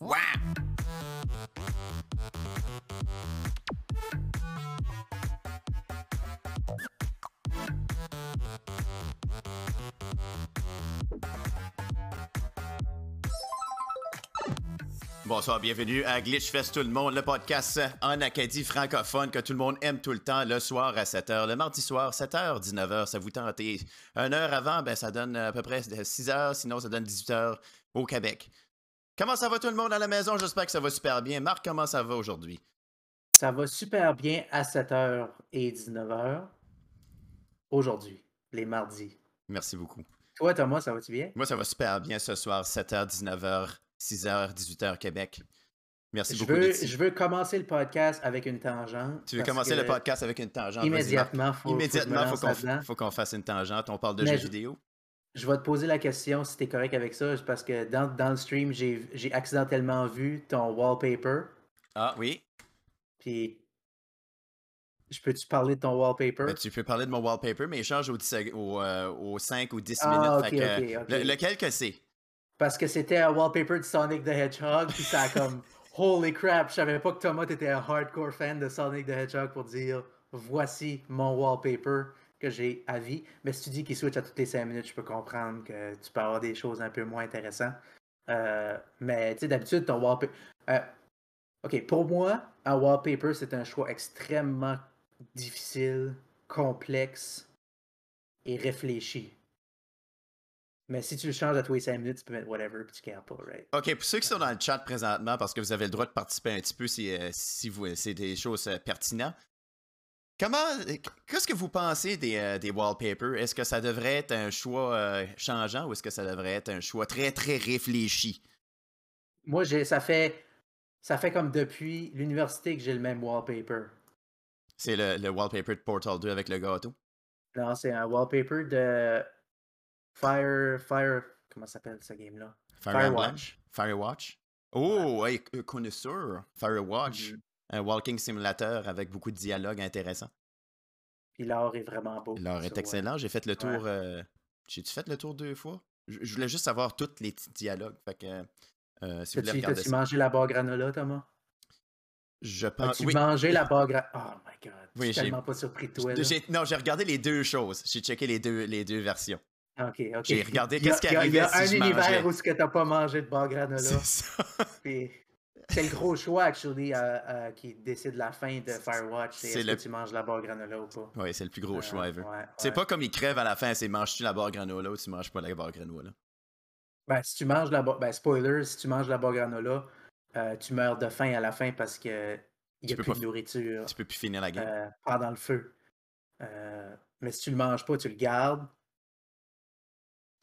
Wow. Bonsoir, bienvenue à Glitchfest tout le monde, le podcast en Acadie francophone que tout le monde aime tout le temps, le soir à 7h, le mardi soir, 7h, 19h, ça vous tente. Et une heure avant, ben, ça donne à peu près 6h, sinon ça donne 18h au Québec. Comment ça va tout le monde à la maison? J'espère que ça va super bien. Marc, comment ça va aujourd'hui? Ça va super bien à 7h et 19h aujourd'hui, les mardis. Merci beaucoup. Toi, Thomas, ça va-tu bien? Moi, ça va super bien ce soir, 7h, 19h. 6h, 18h Québec. Merci je beaucoup. Veux, je veux commencer le podcast avec une tangente. Tu veux commencer le podcast avec une tangente? Immédiatement, faut, immédiatement, faut, faut qu'on fasse une tangente. On parle de jeux vidéo. Je vais te poser la question si tu es correct avec ça, parce que dans, dans le stream, j'ai accidentellement vu ton wallpaper. Ah oui. Puis je peux-tu parler de ton wallpaper? Ben, tu peux parler de mon wallpaper, mais il change au, au, 5 ou 10 ah, minutes. lequel que c'est? Parce que c'était un wallpaper de Sonic the Hedgehog, puis ça a comme Holy crap, je savais pas que Thomas était un hardcore fan de Sonic the Hedgehog pour dire voici mon wallpaper que j'ai à vie. Mais si tu dis qu'il switch à toutes les 5 minutes, je peux comprendre que tu peux avoir des choses un peu moins intéressantes. Euh, mais tu sais, d'habitude, ton wallpaper. Euh, ok, pour moi, un wallpaper, c'est un choix extrêmement difficile, complexe et réfléchi. Mais si tu le changes à tous les 5 minutes, tu peux mettre whatever, puis tu ne pas, right? OK, pour ceux qui sont dans le chat présentement, parce que vous avez le droit de participer un petit peu si, euh, si vous, c'est des choses euh, pertinentes. Comment, qu'est-ce que vous pensez des, euh, des wallpapers? Est-ce que ça devrait être un choix changeant ou est-ce que ça devrait être un choix très, très réfléchi? Moi, j'ai, ça fait, ça fait comme depuis l'université que j'ai le même wallpaper. C'est le, le wallpaper de Portal 2 avec le gâteau? Non, c'est un wallpaper de Fire. Fire. Comment s'appelle ce game-là? Firewatch. Firewatch. Oh, ouais. hey, connaisseur. Firewatch. Mm-hmm. Un walking simulator avec beaucoup de dialogues intéressants. Puis l'art est vraiment beau. L'art est excellent. J'ai fait le tour. Euh, j'ai-tu fait le tour deux fois? Je, voulais juste savoir tous les dialogues. Fait que. Euh, si vous As-tu mangé la barre granola, Thomas? Je pense. As-tu mangé la barre granola? Oh my god. Oui, je suis tellement pas surpris de toi. Non, j'ai regardé les deux choses. J'ai checké les deux, les deux versions. OK, OK. J'ai regardé qu'est-ce qui arrivait Il y a, un univers où tu n'as pas mangé de bar granola. C'est c'est le gros choix, actually, qui décide la fin de Firewatch. C'est est-ce que tu manges la barre granola ou pas? Oui, c'est le plus gros choix ever. c'est pas comme il crève à la fin, c'est manges-tu la barre granola ou tu manges pas la barre granola? Ben, si tu manges la barre... Ben, spoiler, si tu manges la barre granola, euh, tu meurs de faim à la fin parce que il n'y a plus de nourriture. Tu peux plus finir la game. Euh, pendant le feu. Euh, mais si tu le manges pas, tu le gardes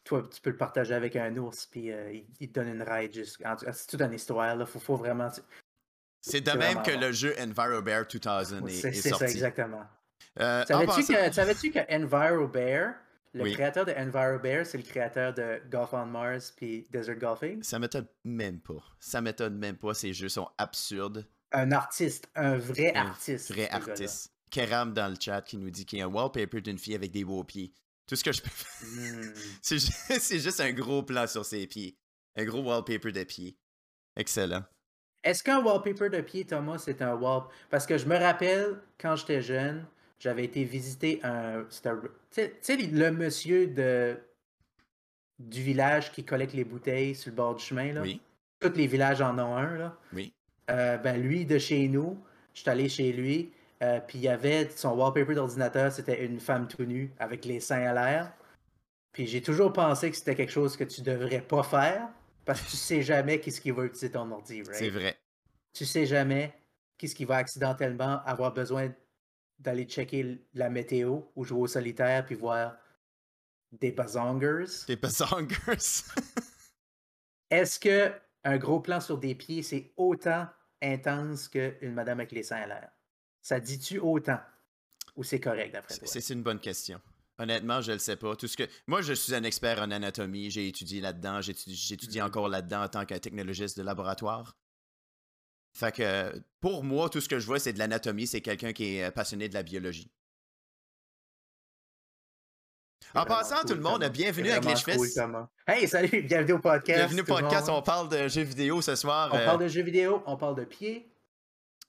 toi, tu peux le partager avec un ours, puis euh, il, te donne une ride. C'est toute une histoire, là. Faut, faut vraiment. C'est de même que le jeu EnviroBear 2000 est, est, sorti. C'est ça, exactement. Euh, Savais-tu que, savais que EnviroBear, le créateur de EnviroBear, c'est le créateur de Golf on Mars puis Desert Golfing? Ça m'étonne même pas. Ça m'étonne même pas. Ces jeux sont absurdes. Un artiste, un vrai artiste. Un vrai artiste. Keram dans le chat qui nous dit qu'il y a un wallpaper d'une fille avec des beaux pieds. Tout ce que je peux faire, hmm. c'est juste un gros plan sur ses pieds. Un gros wallpaper de pieds. Excellent. Est-ce qu'un wallpaper de pied, Thomas, c'est un wall... Parce que je me rappelle, quand j'étais jeune, j'avais été visiter un... Tu sais, le monsieur de du village qui collecte les bouteilles sur le bord du chemin, là? Oui. Tous les villages en ont un, là. Oui. Euh, ben, lui, de chez nous, je suis allé chez lui, euh, puis il y avait son wallpaper d'ordinateur, c'était une femme tout nue avec les seins à l'air. Puis j'ai toujours pensé que c'était quelque chose que tu devrais pas faire parce que tu sais jamais qu'est-ce qui va utiliser ton ordi, right? C'est vrai. Tu sais jamais qu'est-ce qui va accidentellement avoir besoin d'aller checker la météo ou jouer au solitaire puis voir des bazongers. Des bazongers. Est-ce que un gros plan sur des pieds, c'est autant intense qu'une madame avec les seins à l'air? Ça dit-tu autant? Ou c'est correct d'après toi? C'est une bonne question. Honnêtement, je ne le sais pas. Tout ce que... Moi, je suis un expert en anatomie. J'ai étudié là-dedans. J'étudie mm-hmm. encore là-dedans en tant qu'un technologiste de laboratoire. Fait que pour moi, tout ce que je vois, c'est de l'anatomie. C'est quelqu'un qui est passionné de la biologie. En passant, tout le monde, bienvenue à Glitchfest. hey, salut, bienvenue au podcast. Bienvenue au podcast. On parle de jeux vidéo ce soir. On parle de jeux vidéo, on parle de pieds.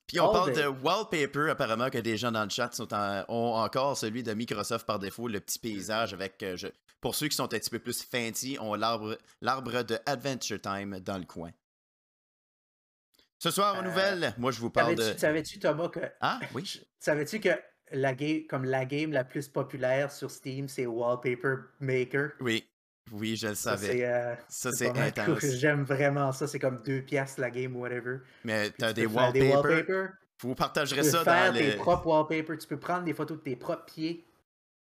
Puis on parle de wallpaper, apparemment, que des gens dans le chat sont ont encore celui de Microsoft par défaut, le petit paysage avec. Euh, pour ceux qui sont un petit peu plus fancy, on l'arbre de Adventure Time dans le coin. Ce soir, en euh, nouvelle, moi je vous parle de. Savais-tu, Thomas, que. Ah, oui. Savais-tu que la game, comme la game la plus populaire sur Steam, c'est Wallpaper Maker? Oui. Oui, je le savais. Ça, c'est euh, intense. J'aime vraiment ça. C'est comme deux pièces la game, whatever. Mais t'as des, wallpapers. Des wallpapers? Vous partagerez ça dans les... tes propres wallpapers. Tu peux prendre des photos de tes propres pieds.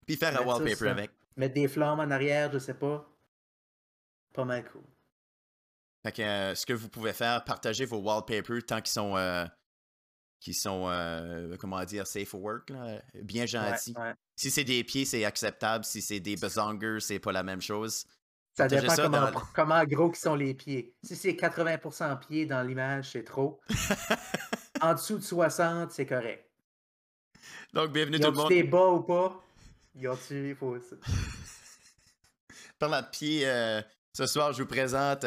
Puis faire un wallpaper avec. Mettre des flammes en arrière, je sais pas. Pas mal cool. Fait que euh, ce que vous pouvez faire, partager vos wallpapers tant qu'ils sont, euh, qui sont euh, comment dire, safe for work, là, bien gentils. Si c'est des pieds, c'est acceptable. Si c'est des bazongers, c'est pas la même chose. Ça dépend comment, comment, gros qui sont les pieds. Si c'est 80% pieds dans l'image, c'est trop. en dessous de 60, c'est correct. Donc, bienvenue tout le monde. des bas ou pas? Y a-tu, faut... Parlant de pieds, ce soir, je vous présente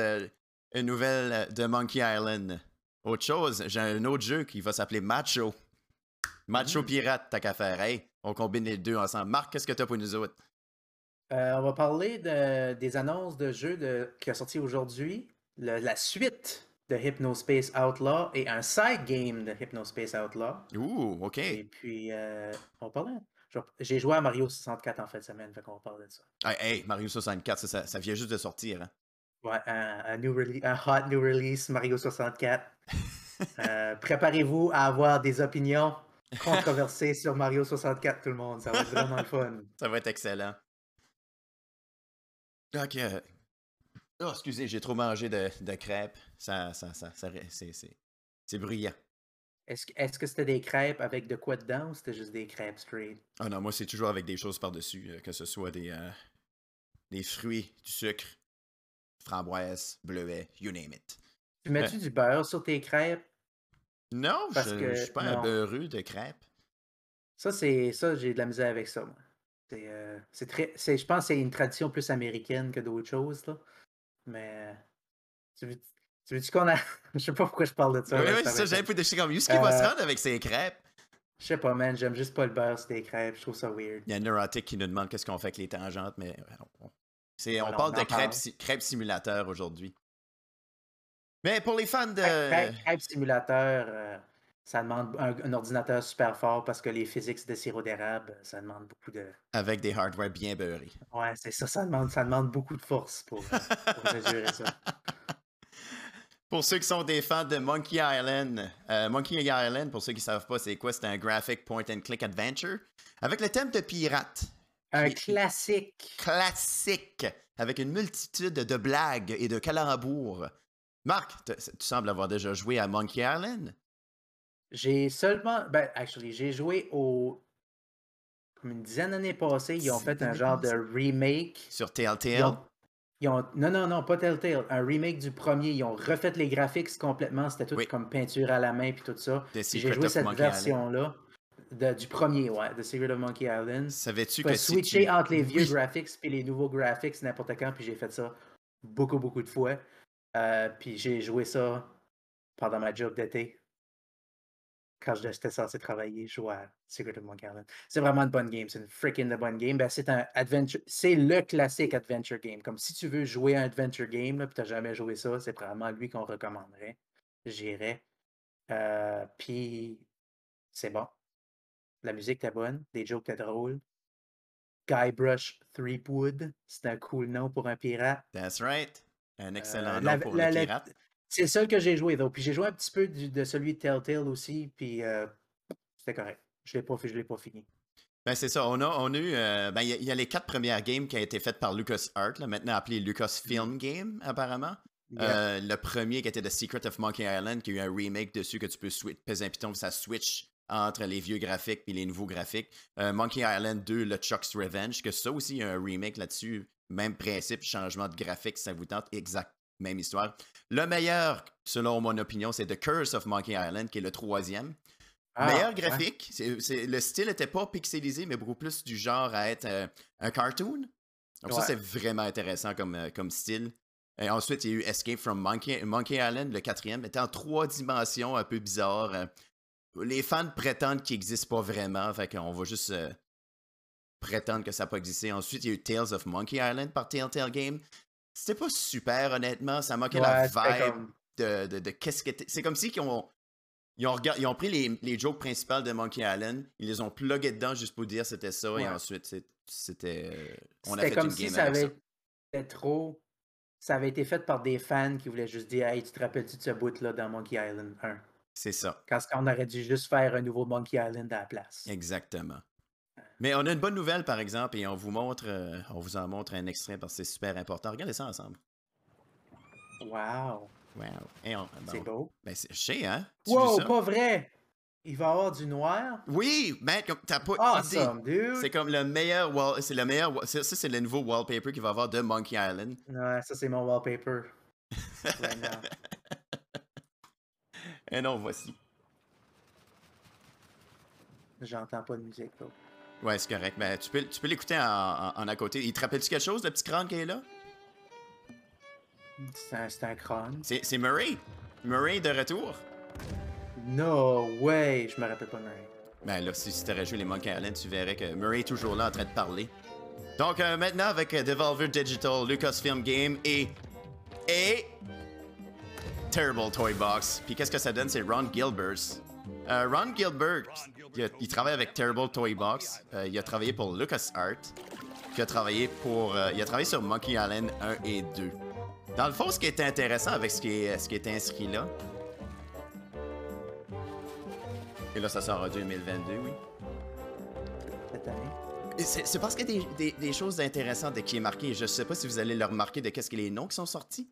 une nouvelle euh, de Monkey Island. Autre chose, j'ai un autre jeu qui va s'appeler Macho. Macho mm. Pirate, t'as qu'à faire. Hey, on combine les deux ensemble. Marc, qu'est-ce que t'as pour nous autres? Euh, on va parler de, des annonces de jeux de, qui a sorti aujourd'hui. La suite de Hypnospace Outlaw et un side game de Hypnospace Outlaw. Ouh, OK. Et puis, euh, on va parler. J'ai joué à Mario 64 en fin de semaine, fait qu'on va parler de ça. Hey, Mario 64, ça, ça, vient juste de sortir. Hein? Ouais, un, new un hot new release Mario 64. Euh, préparez-vous à avoir des opinions controversées sur Mario 64, tout le monde. Ça va être vraiment le fun. Ça va être excellent. Ok. Oh, excusez, j'ai trop mangé de, de crêpes. Ça, ça, ça, ça c'est bruyant. Est-ce est que c'était des crêpes avec de quoi dedans ou c'était juste des crêpes straight? Ah non, moi c'est toujours avec des choses par-dessus, euh, que ce soit des, euh, des fruits, du sucre, framboise, bleuet, you name it. Tu mets-tu du beurre sur tes crêpes? Non, Parce je, que, suis pas un beurreux de crêpes. Ça, c'est ça, j'ai de la misère avec ça, moi. C'est, euh, très. je pense que c'est une tradition plus américaine que d'autres choses, là. Mais. Tu veux, tu veux qu'on a. je sais pas pourquoi je parle de ça. Oui, oui, c'est ça, j'avais pu déchirer comme. ce qui va se euh, rendre avec ses crêpes? Je sais pas, man, j'aime juste pas le beurre sur tes crêpes. Je trouve ça weird. Il y a un neurotique qui nous demande qu'est-ce qu'on fait avec les tangentes, mais on parle de crêpes, simulateur aujourd'hui. Mais pour les fans de. Crêpes, simulateur, euh, ça demande un, ordinateur super fort parce que les physiques de sirop d'érable, ça demande beaucoup de. Avec des hardware bien beurrés. Ouais, c'est ça, ça demande, ça demande beaucoup de force pour, euh, mesurer ça. Pour ceux qui sont des fans de Monkey Island, euh, Monkey Island, pour ceux qui ne savent pas c'est quoi, c'est un graphic point and click adventure avec le thème de pirate. Un classique. Classique, avec une multitude de blagues et de calembours. Marc, tu sembles avoir déjà joué à Monkey Island? J'ai seulement. Ben, actually, j'ai joué au. Comme une dizaine d'années passées, ils ont fait un genre de remake. Sur Telltale? Ils ont, non, non, non, pas Telltale. Un remake du premier. Ils ont refait les graphiques complètement. C'était tout comme peinture à la main puis tout ça. J'ai joué cette version-là du premier, ouais, The Secret of Monkey Island. Savais-tu que switcher entre les vieux graphics et les nouveaux graphics n'importe quand, puis j'ai fait ça beaucoup, beaucoup de fois. Euh, puis j'ai joué ça pendant ma job d'été. Quand j'étais censé travailler, je jouais à Secret of Monkey Island. C'est vraiment une bonne game. C'est une freaking bonne game. Ben, c'est un adventure. C'est le classique adventure game. Comme si tu veux jouer un adventure game, là, puis t'as jamais joué ça, c'est probablement lui qu'on recommanderait. J'irais. Euh, puis c'est bon. La musique était bonne, des jokes étaient drôles. Guybrush Threepwood, c'est un cool nom pour un pirate. That's right. Un excellent euh, nom pour un pirate. C'est le seul que j'ai joué, donc. Puis j'ai joué un petit peu de celui de Telltale aussi, puis euh, c'était correct. Je ne l'ai pas, fini. Ben c'est ça, on a, on eu, euh, ben il y, a les quatre premières games qui ont été faites par LucasArts, là, maintenant appelé Lucasfilm mm. Game apparemment. le premier qui était The Secret of Monkey Island, qui a eu un remake dessus que tu peux peser un piton, ça switch entre les vieux graphiques et les nouveaux graphiques. Euh, Monkey Island 2, le Chuck's Revenge, que ça aussi, il y a un remake là-dessus. Même principe, changement de graphique, ça vous tente. Exact, même histoire. Le meilleur, selon mon opinion, c'est The Curse of Monkey Island, qui est le troisième. Ah, meilleur graphique. le style n'était pas pixelisé, mais beaucoup plus du genre à être euh, un cartoon. Donc ça, c'est vraiment intéressant comme, euh, comme style. Et ensuite, il y a eu Escape from Monkey, Monkey Island, le quatrième, était en trois dimensions, un peu bizarre. Les fans prétendent qu'il n'existe pas vraiment, fait qu'on va juste euh, prétendre que ça n'a pas existé. Ensuite, il y a eu Tales of Monkey Island par Telltale Game. C'était pas super, honnêtement. Ça manquait la vibe de, de, qu'est-ce que C'est comme si ils ont, ils ont, ils ont pris les, les, jokes principales de Monkey Island, ils les ont plugués dedans juste pour dire c'était ça, et ensuite c'était. Euh, on a fait comme une si ça avait été trop. Ça avait été fait par des fans qui voulaient juste dire Hey, tu te rappelles-tu de ce bout-là dans Monkey Island 1 C'est ça. Quand on aurait dû juste faire un nouveau Monkey Island à la place. Exactement. Mais on a une bonne nouvelle, par exemple, et on vous montre, euh, on vous en montre un extrait parce que c'est super important. Regardez ça ensemble. Wow. Wow. c'est beau. Ben, c'est sais, hein? wow, pas vrai! Il va y avoir du noir? Oui, mais t'as pas awesome, dude. C'est comme le meilleur wall... C'est le meilleur... Ça, c'est le nouveau wallpaper qu'il va avoir de Monkey Island. Ouais, ça, c'est mon wallpaper. Et non, voici. J'entends pas de musique, là. Ouais, c'est correct. Mais tu peux, tu peux l'écouter en, en, à côté. Il te rappelle-tu quelque chose, le petit crâne qui est là? C'est un, crâne. C'est Murray. Murray de retour. No way! Je me rappelle pas Murray. Ben là, si, tu t'aurais joué les Monkey Island, tu verrais que Murray est toujours là en train de parler. Donc euh, maintenant, avec euh, Devolver Digital, Lucasfilm Game et. et. Terrible Toy Box. Puis qu'est-ce que ça donne? C'est Ron Gilbert. Euh, Ron Gilbert, il, travaille avec Terrible Toy Box. il a travaillé pour LucasArts. Puis a travaillé pour. il a travaillé sur Monkey Island 1 et 2. Dans le fond, ce qui est intéressant avec ce qui est, ce qui est inscrit là, et là, ça sort en 2022, oui. C'est parce qu'il y a des, des, choses intéressantes qui est marqué. Je ne sais pas si vous allez le remarquer de qu'est-ce que les noms qui sont sortis.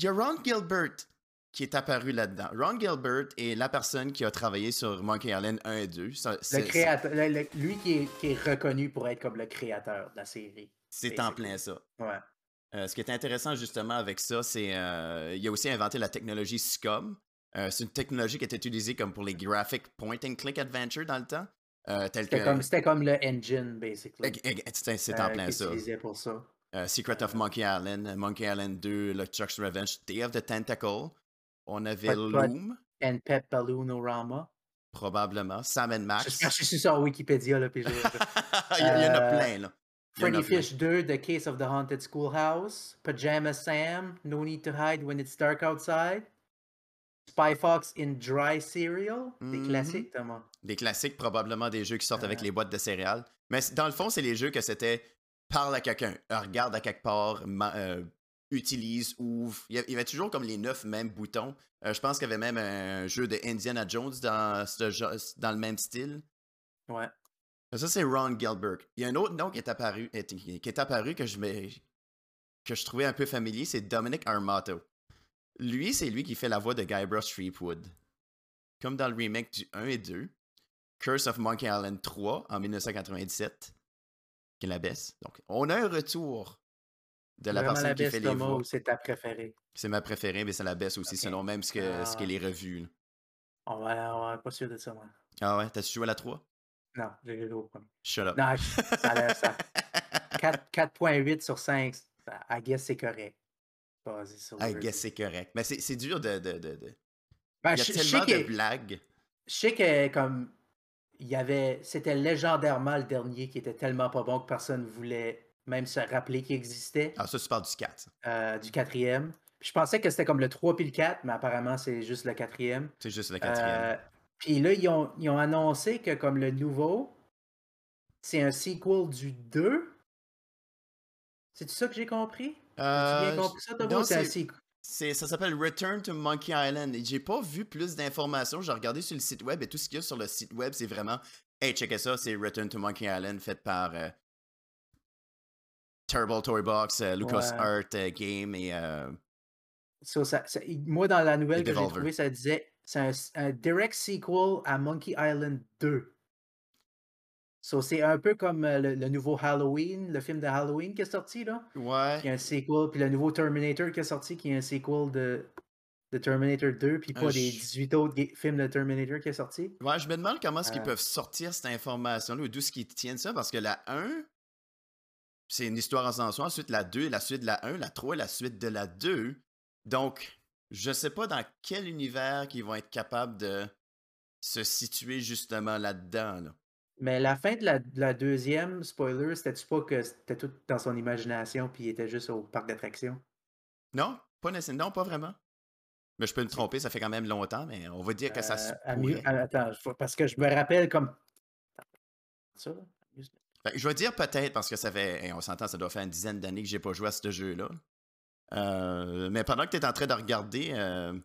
Il y a Ron Gilbert qui est apparu là-dedans. Ron Gilbert est la personne qui a travaillé sur Monkey Island 1 et 2. le créateur, lui qui est, qui est, reconnu pour être comme le créateur de la série. C'est en plein ça. Ouais. Euh, ce qui est intéressant justement avec ça, c'est qu'il euh, a aussi inventé la technologie SCOM. Euh, c'est une technologie qui était utilisée comme pour les graphic point and click adventure dans le temps. c'était, comme, comme, le engine, basically. C'est en plein ça. pour ça. Secret of Monkey Island, Monkey Island 2, le Chuck's Revenge, Day of the Tentacle. On avait Loom. And Pet Balloonorama. Probablement. Sam and Max. Je suis sur Wikipédia, là, puis il, y en a plein, là. Freddy Fish 2, The Case of the Haunted Schoolhouse, Pajama Sam, No Need to Hide When It's Dark Outside, Spy Fox in Dry Cereal, des mm-hmm. classiques, Thomas. Des classiques, probablement des jeux qui sortent avec les boîtes de céréales. Mais dans le fond, c'est les jeux que c'était parle à quelqu'un, regarde à quelque part, euh, utilise, ouvre. Il y avait toujours comme les neuf mêmes boutons. Euh, je pense qu'il y avait même un jeu de Indiana Jones dans, dans le même style. Ouais. Ça, c'est Ron Gilbert. Il y a un autre nom qui est apparu, qui est apparu que je, que je trouvais un peu familier, c'est Dominic Armato. Lui, c'est lui qui fait la voix de Guybrush Threepwood. Comme dans le remake du 1 et 2, Curse of Monkey Island 3 en 1997, qui la baisse. Donc, on a un retour de la personne qui fait les voix. C'est ta préférée? C'est ma préférée, mais c'est la baisse aussi, selon même ce que, ce qu'elle est revue. On va, on va pas sûr de ça, moi. Ah ouais, t'as-tu joué à la 3? Non, j'ai le au premier. Shut up. Non, ça, ça 4.8 sur 5, I guess c'est correct. I guess c'est correct. Mais c'est dur de. de, de, de... Ben, il y a tellement de blagues. Je sais que comme il y avait. C'était légendairement le dernier qui était tellement pas bon que personne ne voulait même se rappeler qu'il existait. Ah, ça, tu parles du 4. Euh, du quatrième. je pensais que c'était comme le 3 puis le 4, mais apparemment, c'est juste le quatrième. C'est juste le quatrième. Euh, puis là, ils ont, ils ont, annoncé que comme le nouveau, c'est un sequel du 2. C'est ça que j'ai compris? Euh, bien compris ça, non, c'est un sequel. Ça s'appelle Return to Monkey Island. Et j'ai pas vu plus d'informations. J'ai regardé sur le site web et tout ce qu'il y a sur le site web, c'est vraiment Hey, checkez ça, c'est Return to Monkey Island fait par euh, Turbo Toy Box, euh, Lucas Art euh, Game et. Ça, ça, moi, dans la nouvelle que j'ai trouvée, ça disait c'est un, direct sequel à Monkey Island 2. So, c'est un peu comme euh, le, nouveau Halloween, le film de Halloween qui est sorti, là. Ouais. Qui est un sequel. Puis le nouveau Terminator qui est sorti, qui est un sequel de, de Terminator 2, puis pas des 18 autres films de Terminator qui est sorti. Ouais, je me demande comment est-ce qu'ils euh. peuvent sortir cette information-là ou d'où ce qu'ils tiennent ça, parce que la 1, c'est une histoire en soi. Ensuite, la 2, la suite de la 1, la 3, la suite de la 2. Donc, je sais pas dans quel univers qu'ils vont être capables de se situer justement là-dedans. Là. Mais la fin de la, de la deuxième, spoiler, c'était-tu pas que c'était tout dans son imagination puis il était juste au parc d'attractions? Non, pas nécessairement. Non, pas vraiment. Mais je peux me tromper, ça fait quand même longtemps, mais on va dire que ça se Euh. Attends, parce que je me rappelle comme. Ça, que je vais dire peut-être parce que ça fait, hey, on s'entend, ça doit faire une dizaine d'années que j'ai pas joué à ce jeu-là. Euh, mais pendant que tu es en train de regarder, euh,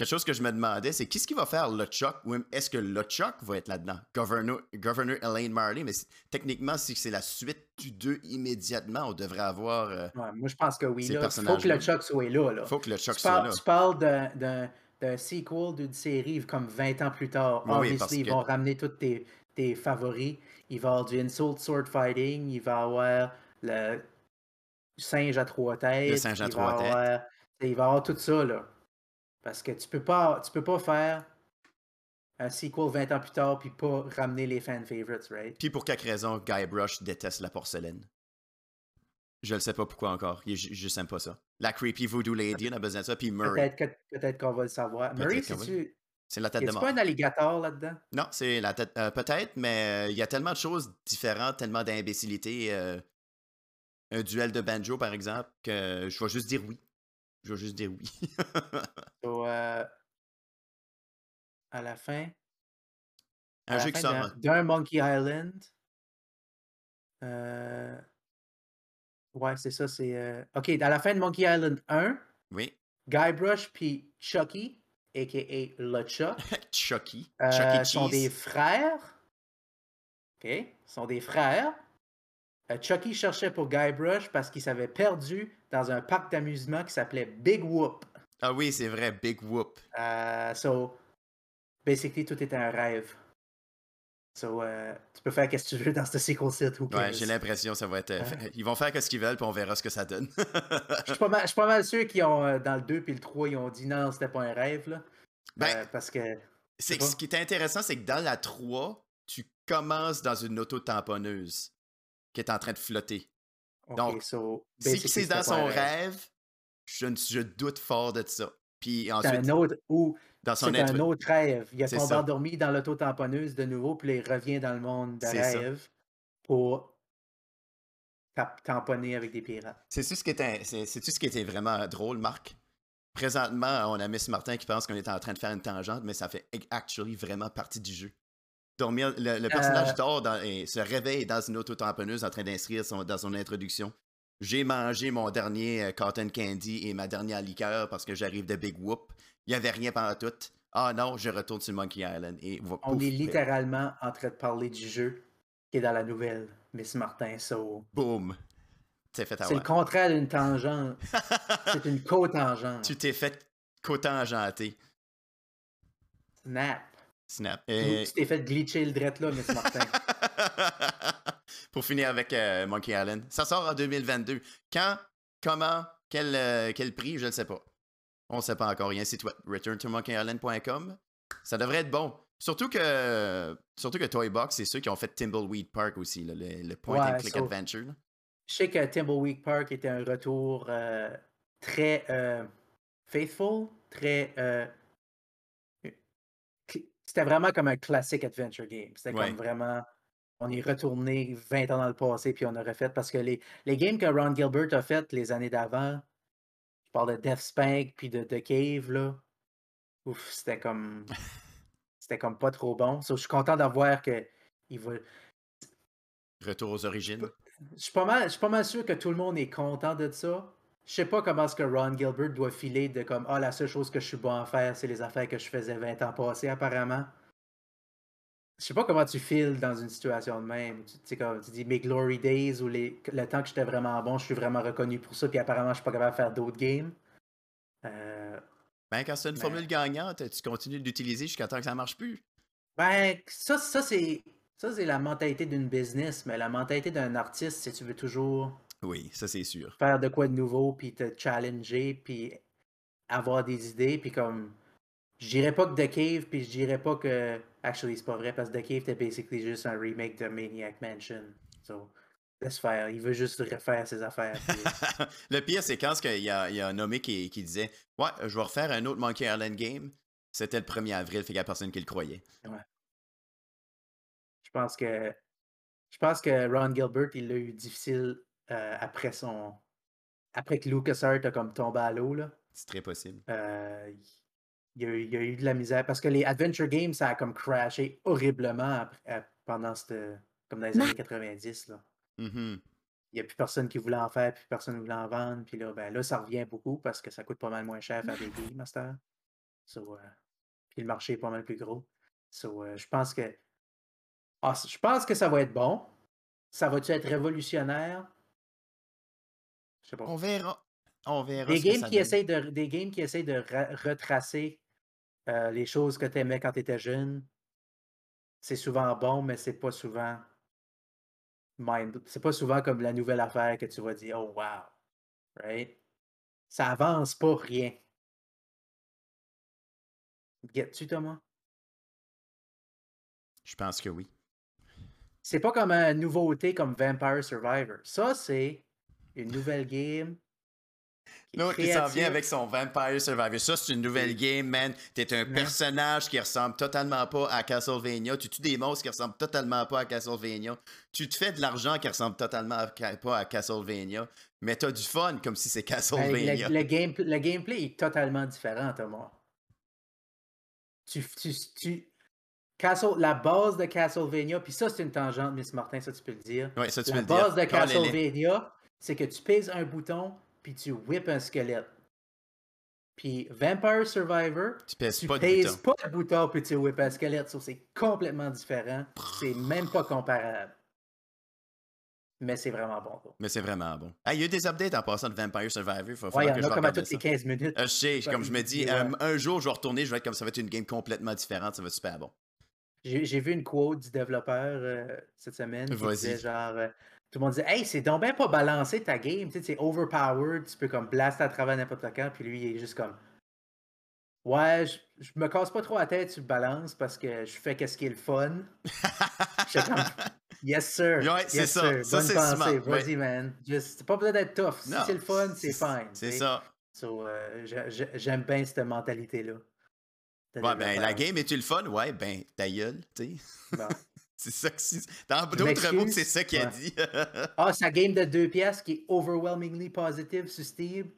quelque chose que je me demandais, c'est qu'est-ce qu'il va faire LeChuck? Ou est-ce que LeChuck va être là-dedans? Governor, Governor Elaine Marley, mais techniquement, si c'est la suite du 2 immédiatement, on devrait avoir. euh, Ouais, moi, je pense que oui. Là. Faut que le Chuck soit là. là. faut que LeChuck Tu soit parles, là. tu parles d'un- sequel d'une série comme 20 ans plus tard. Oui, oui, Obviously, parce ils que- vont ramener tous tes, tes favoris. Il va y avoir du Insult Sword Fighting. Il va y avoir le singe à trois têtes. singe à il trois têtes. avoir- Il va y avoir tout ça. Là. Parce que tu peux pas, tu peux pas faire un sequel 20 ans plus tard puis pas ramener les fan favorites, right? Puis pour quelque raison, Guybrush déteste la porcelaine. Je ne sais pas pourquoi encore. Je, je pas ça. La creepy voodoo lady, on a besoin de ça. Puis Murray, Peut-être que- peut-être qu'on va le savoir. Murray, qu'on va- c'est-tu. c'est la tête de mort. pas un alligator là-dedans? Non, c'est la tête. euh, Peut-être, mais euh, il y a tellement de choses différentes, tellement d'imbécilité. euh, un duel de banjo, par exemple, que je vais juste dire oui. Je vais juste dire oui. So, euh, à la fin, à un la jeu qui sort. d'un- Monkey Island. euh, ouais, c'est ça, c'est. euh, Ok, à la fin de Monkey Island 1, Oui. Guybrush puis Chucky, a.k.a. LeChuck, Chucky. euh, Chucky sont des frères. Ok, sont des frères. Euh, Chucky cherchait pour Guybrush parce qu'il s'avait perdu dans un parc d'amusement qui s'appelait Big Whoop. Ah oui, c'est vrai, Big Whoop. Euh, so, basically, tout était un rêve. So, euh, tu peux faire ce que tu veux dans ce sequel site. Ouais, j'ai l'impression que ça va être. euh, Ouais. Ils vont faire ce qu'ils veulent, puis on verra ce que ça donne. Je suis pas mal, je suis pas mal sûr qu'ils ont, euh, dans le 2 puis le 3, ils ont dit non, c'était pas un rêve. Là. Ben, Euh, parce que. C'est ce qui est intéressant, c'est que dans la 3, tu commences dans une auto-tamponneuse qui est en train de flotter. donc, so, Si c'est dans son rêve, je, doute fort de ça. Puis ensuite, un autre, ou dans son un autre rêve. Il a tombé endormi dans l'auto-tamponneuse de nouveau, puis il revient dans le monde de ça. rêve pour tamponner avec des pirates. C'est-tu ce qui était, c'est, c'est-tu ce qui était vraiment drôle, Marc? Présentement, on a Miss Martin qui pense qu'on est en train de faire une tangente, mais ça fait actually vraiment partie du jeu. Dormir, le, le personnage Euh. dort dans- et se réveille dans une auto-tamponneuse en train d'inscrire son, dans son introduction. J'ai mangé mon dernier euh, cotton candy et ma dernière liqueur parce que j'arrive de Big Whoop. Il n'y avait rien pendant tout. Ah non, je retourne sur Monkey Island. Et On pouf, est ben, littéralement en train de parler du jeu qui est dans la nouvelle Miss Martin. So, Boum. C'est le contraire d'une tangente. c'est une co-tangente. tu t'es fait co-tangenté. Snap. Snap. Et- Tu t'es fait glitcher le drette là, Miss Martin? Pour finir avec euh, Monkey Island. Ça sort en 2022. Quand, comment, quel, euh, quel prix, je ne sais pas. On ne sait pas encore. Il y a un site web, returntomonkeyisland.com. Ça devrait être bon. Surtout que, surtout que Toybox, c'est ceux qui ont fait Timbleweed Park aussi, là, le, le point and click so- adventure. là. Je sais que Timbleweed Park était un retour euh, très euh, faithful, très. C'était vraiment comme un classic adventure game. C'était Ouais. comme vraiment. On est retourné 20 ans dans le passé, puis on a refait. Parce que les, les games que Ron Gilbert a fait les années d'avant, je parle de Death Spank puis de The Cave, là. Ouf, c'était comme. C'était comme pas trop bon. So, je suis content d'avoir que. Il va, Retour aux origines. je suis pas mal, je suis pas mal sûr que tout le monde est content de ça. Je sais pas comment est-ce que Ron Gilbert doit filer de comme ah la seule chose que je suis bon à faire c'est les affaires que je faisais 20 ans passés apparemment. Je sais pas comment tu files dans une situation de même. Tu, comme tu dis mes glory days ou les, le temps que j'étais vraiment bon, je suis vraiment reconnu pour ça puis apparemment je suis pas capable de faire d'autres games. Euh, Ben, quand c'est une formule gagnante, tu continues d'utiliser jusqu'à temps que ça marche plus. Ben, ça, ça c'est ça c'est la mentalité d'une business, mais la mentalité d'un artiste, c'est tu veux toujours Oui, ça c'est sûr. faire de quoi de nouveau, puis te challenger, puis avoir des idées, puis comme... Je dirais pas que The Cave, puis je dirais pas que... Actually, c'est pas vrai, parce que The Cave, c'était basically juste un remake de Maniac Mansion. So, Laisse faire. Il veut juste refaire ses affaires. puis- le pire, c'est quand il y a, il y a un nommé qui, qui disait Ouais, je vais refaire un autre Monkey Island game. C'était le 1er avril, fait qu'il n'y a personne qui le croyait. Je pense que je pense que Ron Gilbert, il l'a eu difficile euh, après son. Après que LucasArts a comme tombé à l'eau. là. C'est très possible. Euh, il, y a, eu- il y a eu de la misère. Parce que les Adventure Games, ça a comme crashé horriblement après- pendant cette. Comme dans les années 90. Là. Mhm. Il n'y a plus personne qui voulait en faire, puis personne ne voulait en vendre. Puis là, ben, là, ça revient beaucoup parce que ça coûte pas mal moins cher faire des games, Master. So, euh, puis le marché est pas mal plus gros. So, euh, je pense que. Ah, je pense que ça va être bon. Ça va-tu être révolutionnaire? Je sais pas. On verra. On verra. Des ce que games, ça qui donne. essayent de, des games qui essayent de ra- retracer euh, les choses que tu aimais quand tu étais jeune, c'est souvent bon, mais c'est pas souvent mind. C'est pas souvent comme la nouvelle affaire que tu vas dire Oh wow. Right? Ça avance pas rien. Get-tu, Thomas? Je pense que oui. C'est pas comme une nouveauté comme Vampire Survivor. Ça, c'est une nouvelle game. L'autre qui s'en vient avec son Vampire Survivor. Ça, c'est une nouvelle game, man. T'es un Ouais. personnage qui ressemble totalement pas à Castlevania. Tu tues des monstres qui ressemblent totalement pas à Castlevania. Tu te fais de l'argent qui ressemble totalement à pas à Castlevania. Mais t'as du fun comme si c'est Castlevania. le, le game- le gameplay est totalement différent, Thomas. Tu, tu, tu- Castle, la base de Castlevania, puis ça, c'est une tangente, Miss Martin, ça tu peux le dire. Ouais, ça, tu la peux le base dire. de. Castlevania, c'est que tu pèses un bouton, puis tu whips un squelette. Puis Vampire Survivor, Tu pèses tu pas pèses pas de bouton, puis tu whips un squelette. C'est complètement différent. C'est même pas comparable. Mais c'est vraiment bon. quoi. Mais c'est vraiment bon. Ah, il y a eu des updates en passant de Vampire Survivor. Il faut Ouais, y que en je a comme à toutes ça. les 15 minutes. Euh, je sais, comme je me dis, ouais. un, un jour, je vais retourner, je vais être comme ça va être une game complètement différente, ça va être super bon. J'ai vu une quote du développeur euh, cette semaine qui disait genre euh, tout le monde disait Hey, c'est donc bien pas balancé ta game, tu sais, c'est overpowered, tu peux comme blaster à travers n'importe quand, puis lui il est juste comme Ouais, je, je me casse pas trop la tête sur le balance parce que je fais qu'est-ce qui est le fun. Comme Yes sir. Ouais, c'est yes, ça. sir. Ça, Bonne pensée, smart, ouais. vas-y man. Just, c'est pas besoin d'être tough. Si c'est le fun, c'est fine. C'est ça. So, euh, j'ai- j'ai- J'aime bien cette mentalité-là. Ouais, ben, la game est-tu le fun? Ouais, ben, ta gueule, tu sais. Bon. C'est ça que. Dans Je d'autres mots, c'est ça qu'il a Ouais. dit. Ah, sa game de deux pièces qui est overwhelmingly positive sur Steam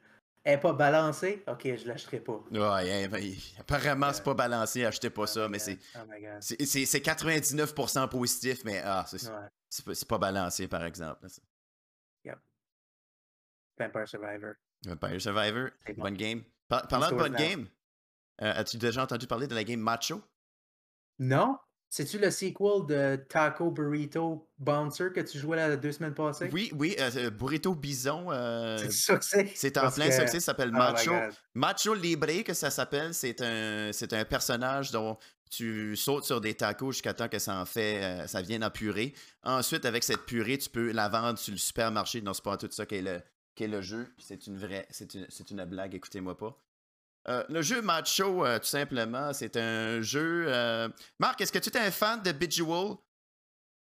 est pas balancée? Ok, je l'achèterai pas. ouais, hein, ben, apparemment, c'est pas balancé, achetez pas ça, mais c'est. Oh. C'est c'est- c'est 99% positif, mais ah, c'est Ouais. pas, balancé, par exemple. Vampire Survivor. Vampire Survivor, bon. bonne game. Par- parlant de bonne now. game, euh, as-tu déjà entendu parler de la game Macho? Non? C'est-tu le sequel de Taco Burrito Bouncer que tu jouais là deux semaines passées? Oui, oui, euh, euh, Burrito Bison. euh, C'est que c'est? en plein que- succès, ça s'appelle Oh my Macho. Macho Libre, que ça s'appelle, c'est un, c'est un personnage dont tu sautes sur des tacos jusqu'à temps que ça en fait, euh, ça vienne en purée. Ensuite, avec cette purée, tu peux la vendre sur le supermarché. Non, c'est pas tout ça qui est le, qui est le jeu. C'est une vraie, c'est une, c'est une blague, écoutez-moi pas. Euh, le jeu Macho, euh, tout simplement, c'est un jeu. euh, Marc, est-ce que tu es un fan de Bejewel?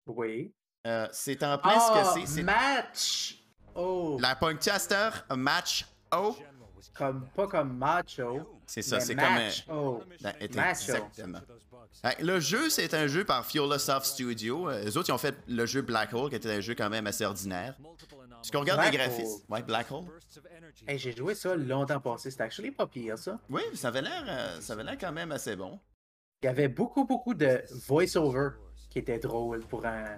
Oui. Euh, c'est en plein Ah, ce que c'est. match! Oh! La Pointcaster Match O. Comme, pas comme macho. C'est ça, c'est comme un. match. Oh. Ben. Exactement. Le jeu, c'est un jeu par Fiolasoft Studio. Euh, Eux autres, ils ont fait le jeu Black Hole, qui était un jeu quand même assez ordinaire. Ce qu'on regarde les Black graphismes. Ouais, Black Hole. Hey, j'ai joué ça longtemps passé. C'était actually pas pire, ça. Oui, ça avait l'air, euh, ça avait l'air quand même assez bon. Il y avait beaucoup, beaucoup de voice-over qui était drôle pour un.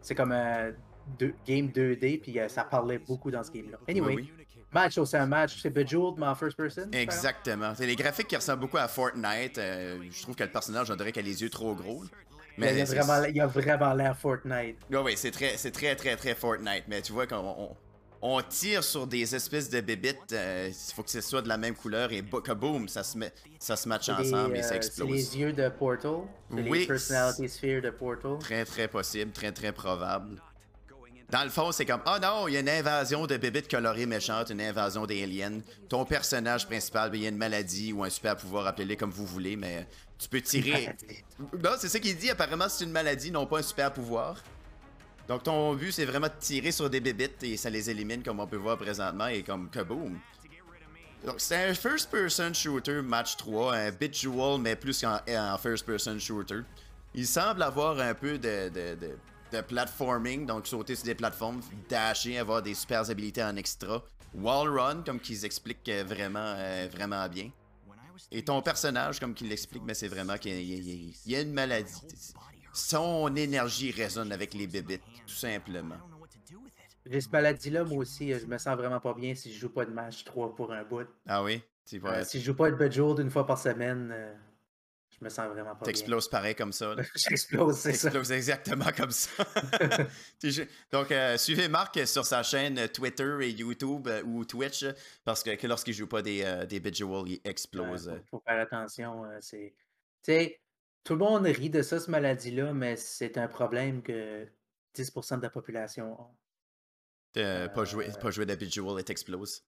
C'est comme un deux- game 2D, puis euh, ça parlait beaucoup dans ce game-là. Anyway, Oui, match, oh, c'est un match, c'est Bejeweled, mais en first person. Exactement. C'est les graphiques qui ressemblent beaucoup à Fortnite. Euh, je trouve que le personnage, on dirait qu'il a les yeux trop gros. Ça? Il y a vraiment, il y a vraiment l'air Fortnite. Oui, oui, c'est très, c'est très, très, très Fortnite. Mais tu vois qu'on on, on tire sur des espèces de bébites. euh, Il faut que ce soit de la même couleur et bo- que boum, ça se, met, ça se match C'est ensemble et ça euh, explose. C'est les yeux de Portal. Oui. les personality sphere de Portal. Très, très possible, très, très probable. Dans le fond, c'est comme Oh non, il y a une invasion de bébites colorées méchantes, une invasion d'aliens. Ton personnage principal, ben, il y a une maladie ou un super pouvoir, appelez-le comme vous voulez, mais tu peux tirer. Non, c'est ça qu'il dit. Apparemment, c'est une maladie, non pas un super pouvoir. Donc ton but c'est vraiment de tirer sur des bébites et ça les élimine comme on peut voir présentement et comme kaboom. Donc c'est un first person shooter match 3, un bit jewel mais plus en, en first person shooter. Il semble avoir un peu de, de, de, de platforming, donc sauter sur des plateformes, dasher, avoir des super habilités en extra. Wall run, comme qu'ils expliquent euh, vraiment, euh, vraiment bien. Et ton personnage, comme qu'il l'explique, mais c'est vraiment qu'il y, a- il y a une maladie. Son énergie résonne avec les bébites, tout simplement. J'ai cette maladie-là, moi aussi. Je me sens vraiment pas bien si je joue pas de match 3 pour un bout. Ah oui? Euh, si je joue pas de Bejeweled une fois par semaine, euh, je me sens vraiment pas t'exploses pareil comme ça. J'explose, c'est ça. T'exploses exactement comme ça. Donc, euh, suivez Marc sur sa chaîne Twitter et YouTube euh, ou Twitch, parce que, que lorsqu'il joue pas des, euh, des il explose. faut, faut faire attention. euh, c'est... Tu sais, tout le monde rit de ça, cette maladie-là, mais c'est un problème que 10% de la population ont. Euh, pas, jouer, Euh. pas jouer de Bejewel et t'explose.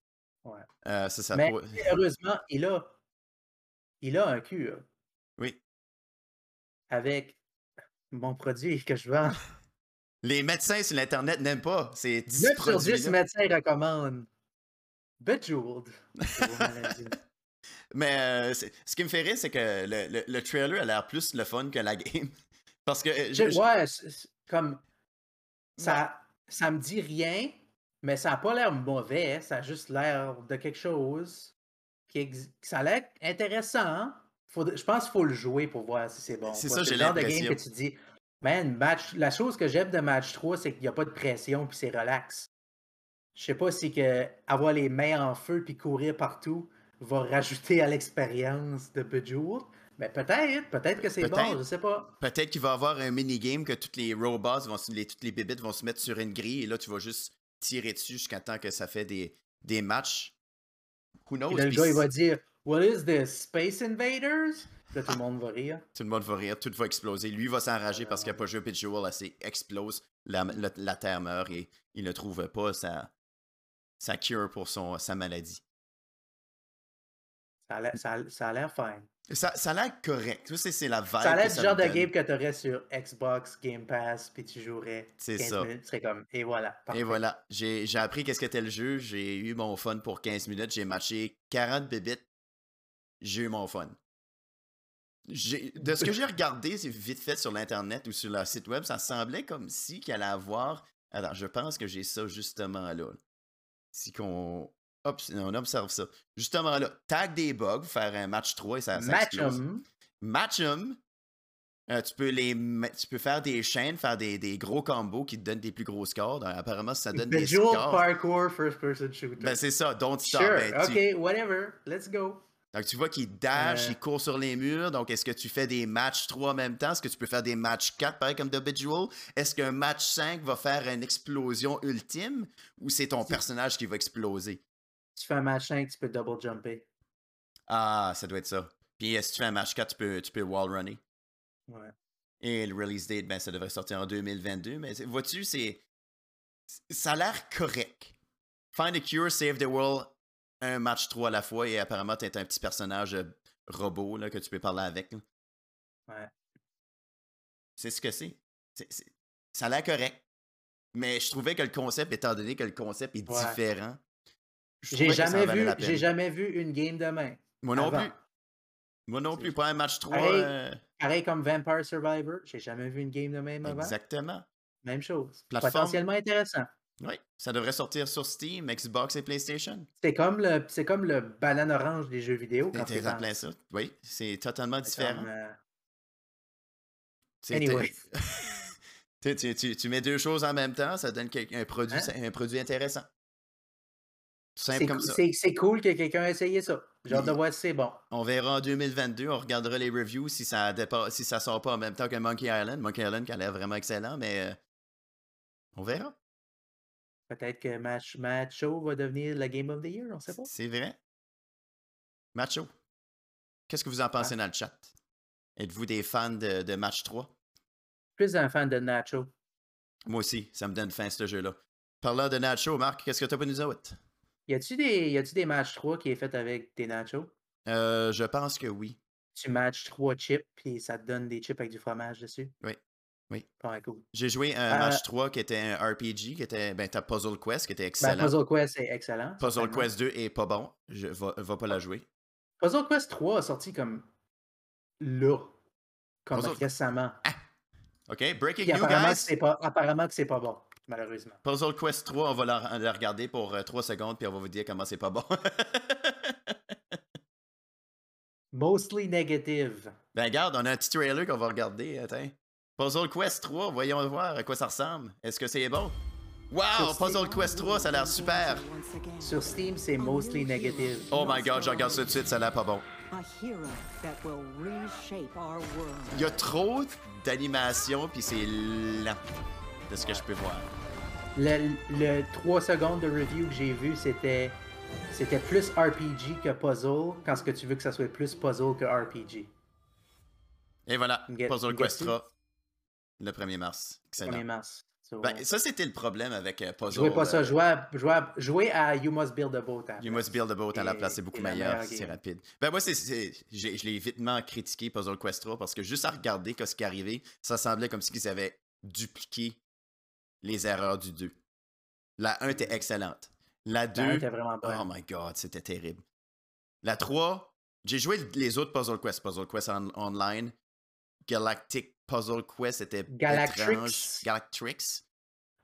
Ouais. Euh, ça. Mais heureusement, il a, il a un cure Oui. avec mon produit que je vends. Les médecins sur l'Internet n'aiment pas ces 10 9 sur 10 produits-là. médecins recommandent Bejeweled. Mais euh, c'est- ce qui me fait rire, c'est que le, le- le trailer a l'air plus le fun que la game. Parce que. euh, je- Je- ouais, c'est- c'est comme ça, ça me dit rien, mais ça n'a pas l'air mauvais. Ça a juste l'air de quelque chose qui ex- ça a l'air intéressant. Faut- je pense qu'il faut le jouer pour voir si c'est bon. C'est ça, le j'ai genre de game que tu dis, man, match, la chose que j'aime de match 3, c'est qu'il n'y a pas de pression puis c'est relax. Je sais pas si que avoir les mains en feu puis courir partout va rajouter à l'expérience de Bejeweled. Mais peut-être, peut-être que c'est bon, je sais pas. Peut-être qu'il va y avoir un mini-game que tous les robots, vont, se- les, toutes les bébites vont se mettre sur une grille et là, tu vas juste tirer dessus jusqu'à temps que ça fait des, des matchs. Who knows? Puis là, le gars, il va dire What is this? Space Invaders? Puis Là, tout le monde va rire. Tout le monde va rire, tout va exploser. Lui va s'enrager parce qu'il n'a pas joué Pitch Jewel assez. Explose, la, la- la Terre meurt et il ne trouve pas sa, sa cure pour son, sa maladie. Ça a l'air- fine. Ça, ça a l'air correct. C'est la vibe. Ça a l'air que du genre de game que tu aurais sur Xbox, Game Pass, puis tu jouerais C'est 15 ça. minutes. Tu serais comme, et voilà. Et voilà, j'ai j'ai appris qu'est-ce qu'était le jeu, j'ai eu mon fun pour 15 minutes, j'ai matché 40 bébites, j'ai eu mon fun. De ce que j'ai regardé, c'est vite fait sur l'internet ou sur leur site web, ça semblait comme si qu'il allait avoir. Alors, je pense que j'ai ça justement là. Si qu'on obs- on observe ça. Justement là, tag des bugs, faire un match 3 et ça, ça Match explose. 'em. Match 'em. Euh, tu, peux les, tu peux faire des chaînes, faire des, des gros combos qui te donnent des plus gros scores. Donc, apparemment, ça donne des Bejeweled scores. Parkour First Person Shooter. Ben, c'est ça, Don't Stop. sure, Ben, tu- ok, whatever, let's go. Donc, tu vois qu'il dash, Euh. il court sur les murs. Donc, est-ce que tu fais des matchs 3 en même temps? Est-ce que tu peux faire des matchs 4, pareil comme The? Est-ce qu'un match 5 va faire une explosion ultime? Ou c'est ton personnage qui va exploser? Tu fais un match 5, tu peux double jumper. Ah, ça doit être ça. Puis, euh, si tu fais un match 4, tu peux, tu peux wall runner. Ouais. Et le release date, ben, ça devrait sortir en 2022. Mais vois-tu, c'est. Ça a l'air correct. Find a cure, save the world, un match 3 à la fois, et apparemment, t'es un petit personnage euh, robot là, que tu peux parler avec. là. Ouais. C'est ce que c'est. Ça a l'air correct. Mais je trouvais que le concept, étant donné que le concept est Ouais. différent, J'ai jamais, vu, j'ai jamais vu une game de main. Moi non avant. plus. Moi non plus. Pas un match 3. Pareil. euh, Pareil comme Vampire Survivor, j'ai jamais vu une game de même avant. exactement. Même chose. Plateforme. Potentiellement intéressant. Oui. Ça devrait sortir sur Steam, Xbox et PlayStation. C'est comme le c'est comme le banane orange des jeux vidéo quand T'es en plein ça. Oui, c'est totalement différent. comme, euh, Anyway. tu, tu- tu- tu mets deux choses en même temps, ça donne un produit, Hein? un produit intéressant. Tout simple c'est comme cou- ça. c'est- c'est cool que quelqu'un ait essayé ça. J'ai hâte de voir si c'est bon. On verra en 2022, on regardera les reviews si ça dépasse, si ça sort pas en même temps que Monkey Island. Monkey Island qui a l'air vraiment excellent, mais euh, on verra. Peut-être que Match Macho va devenir la Game of the Year, on sait pas. C'est vrai. Macho. Qu'est-ce que vous en pensez dans le chat? Êtes-vous des fans de, de Match 3? Plus un fan de Nacho. Moi aussi, ça me donne faim ce jeu-là. Parlant de Nacho, Marc, qu'est-ce que t'as pour nous autres? Y a-tu des, y des matchs 3 qui est fait avec des nachos? Euh, je pense que oui. Tu matches 3 chips, puis ça te donne des chips avec du fromage dessus? Oui. Oui. Cool. J'ai joué un Euh, match 3 qui était un RPG, qui était. Ben, t'as Puzzle Quest qui était Ben, excellent. Puzzle Quest est excellent. Puzzle. Quest 2 est pas bon. Je va, va pas la jouer. Puzzle Quest 3 a sorti comme là. Comme Puzzle- récemment. OK, breaking Puis news, apparemment, que guys. c'est pas, apparemment que c'est pas bon, malheureusement. Puzzle Quest 3, on va la, la regarder pour 3 secondes, puis on va vous dire comment c'est pas bon. Mostly negative. ben, regarde, on a un petit trailer qu'on va regarder. Attends. Puzzle Quest 3, voyons voir à quoi ça ressemble. Est-ce que c'est bon? Wow. Puzzle Quest 3, ça a l'air super. Sur Steam, c'est mostly negative. Oh my god, je regarde ça tout de suite, ça a l'air pas bon. Il y a trop d'animation, puis c'est lent de ce que je peux voir. Le, le 3 secondes de review que j'ai vu, c'était c'était plus RPG que puzzle, quand ce que tu veux que ça soit plus puzzle que RPG. Et voilà, get- Puzzle Quest to? 3, le 1er mars. 1er Excellent. mars. So, Ben, ça, c'était le problème avec euh, Puzzle. jouez pas ça, euh, jouez à, jouez à- jouez à You Must Build a Boat. You must build a boat à la place, c'est beaucoup meilleur, c'est rapide. Ben moi, c'est, je l'ai vitement critiqué Puzzle Quest 3 parce que juste à regarder ce qui est arrivé, ça semblait comme si ils avaient dupliqué les erreurs du 2. La 1 était excellente. La 2, La un était vraiment bonne. oh my god, c'était terrible. La 3, j'ai joué les autres Puzzle Quest, Puzzle Quest on- Online, Galactic Puzzle Quest, était Galactrix? étrange. Galactrix.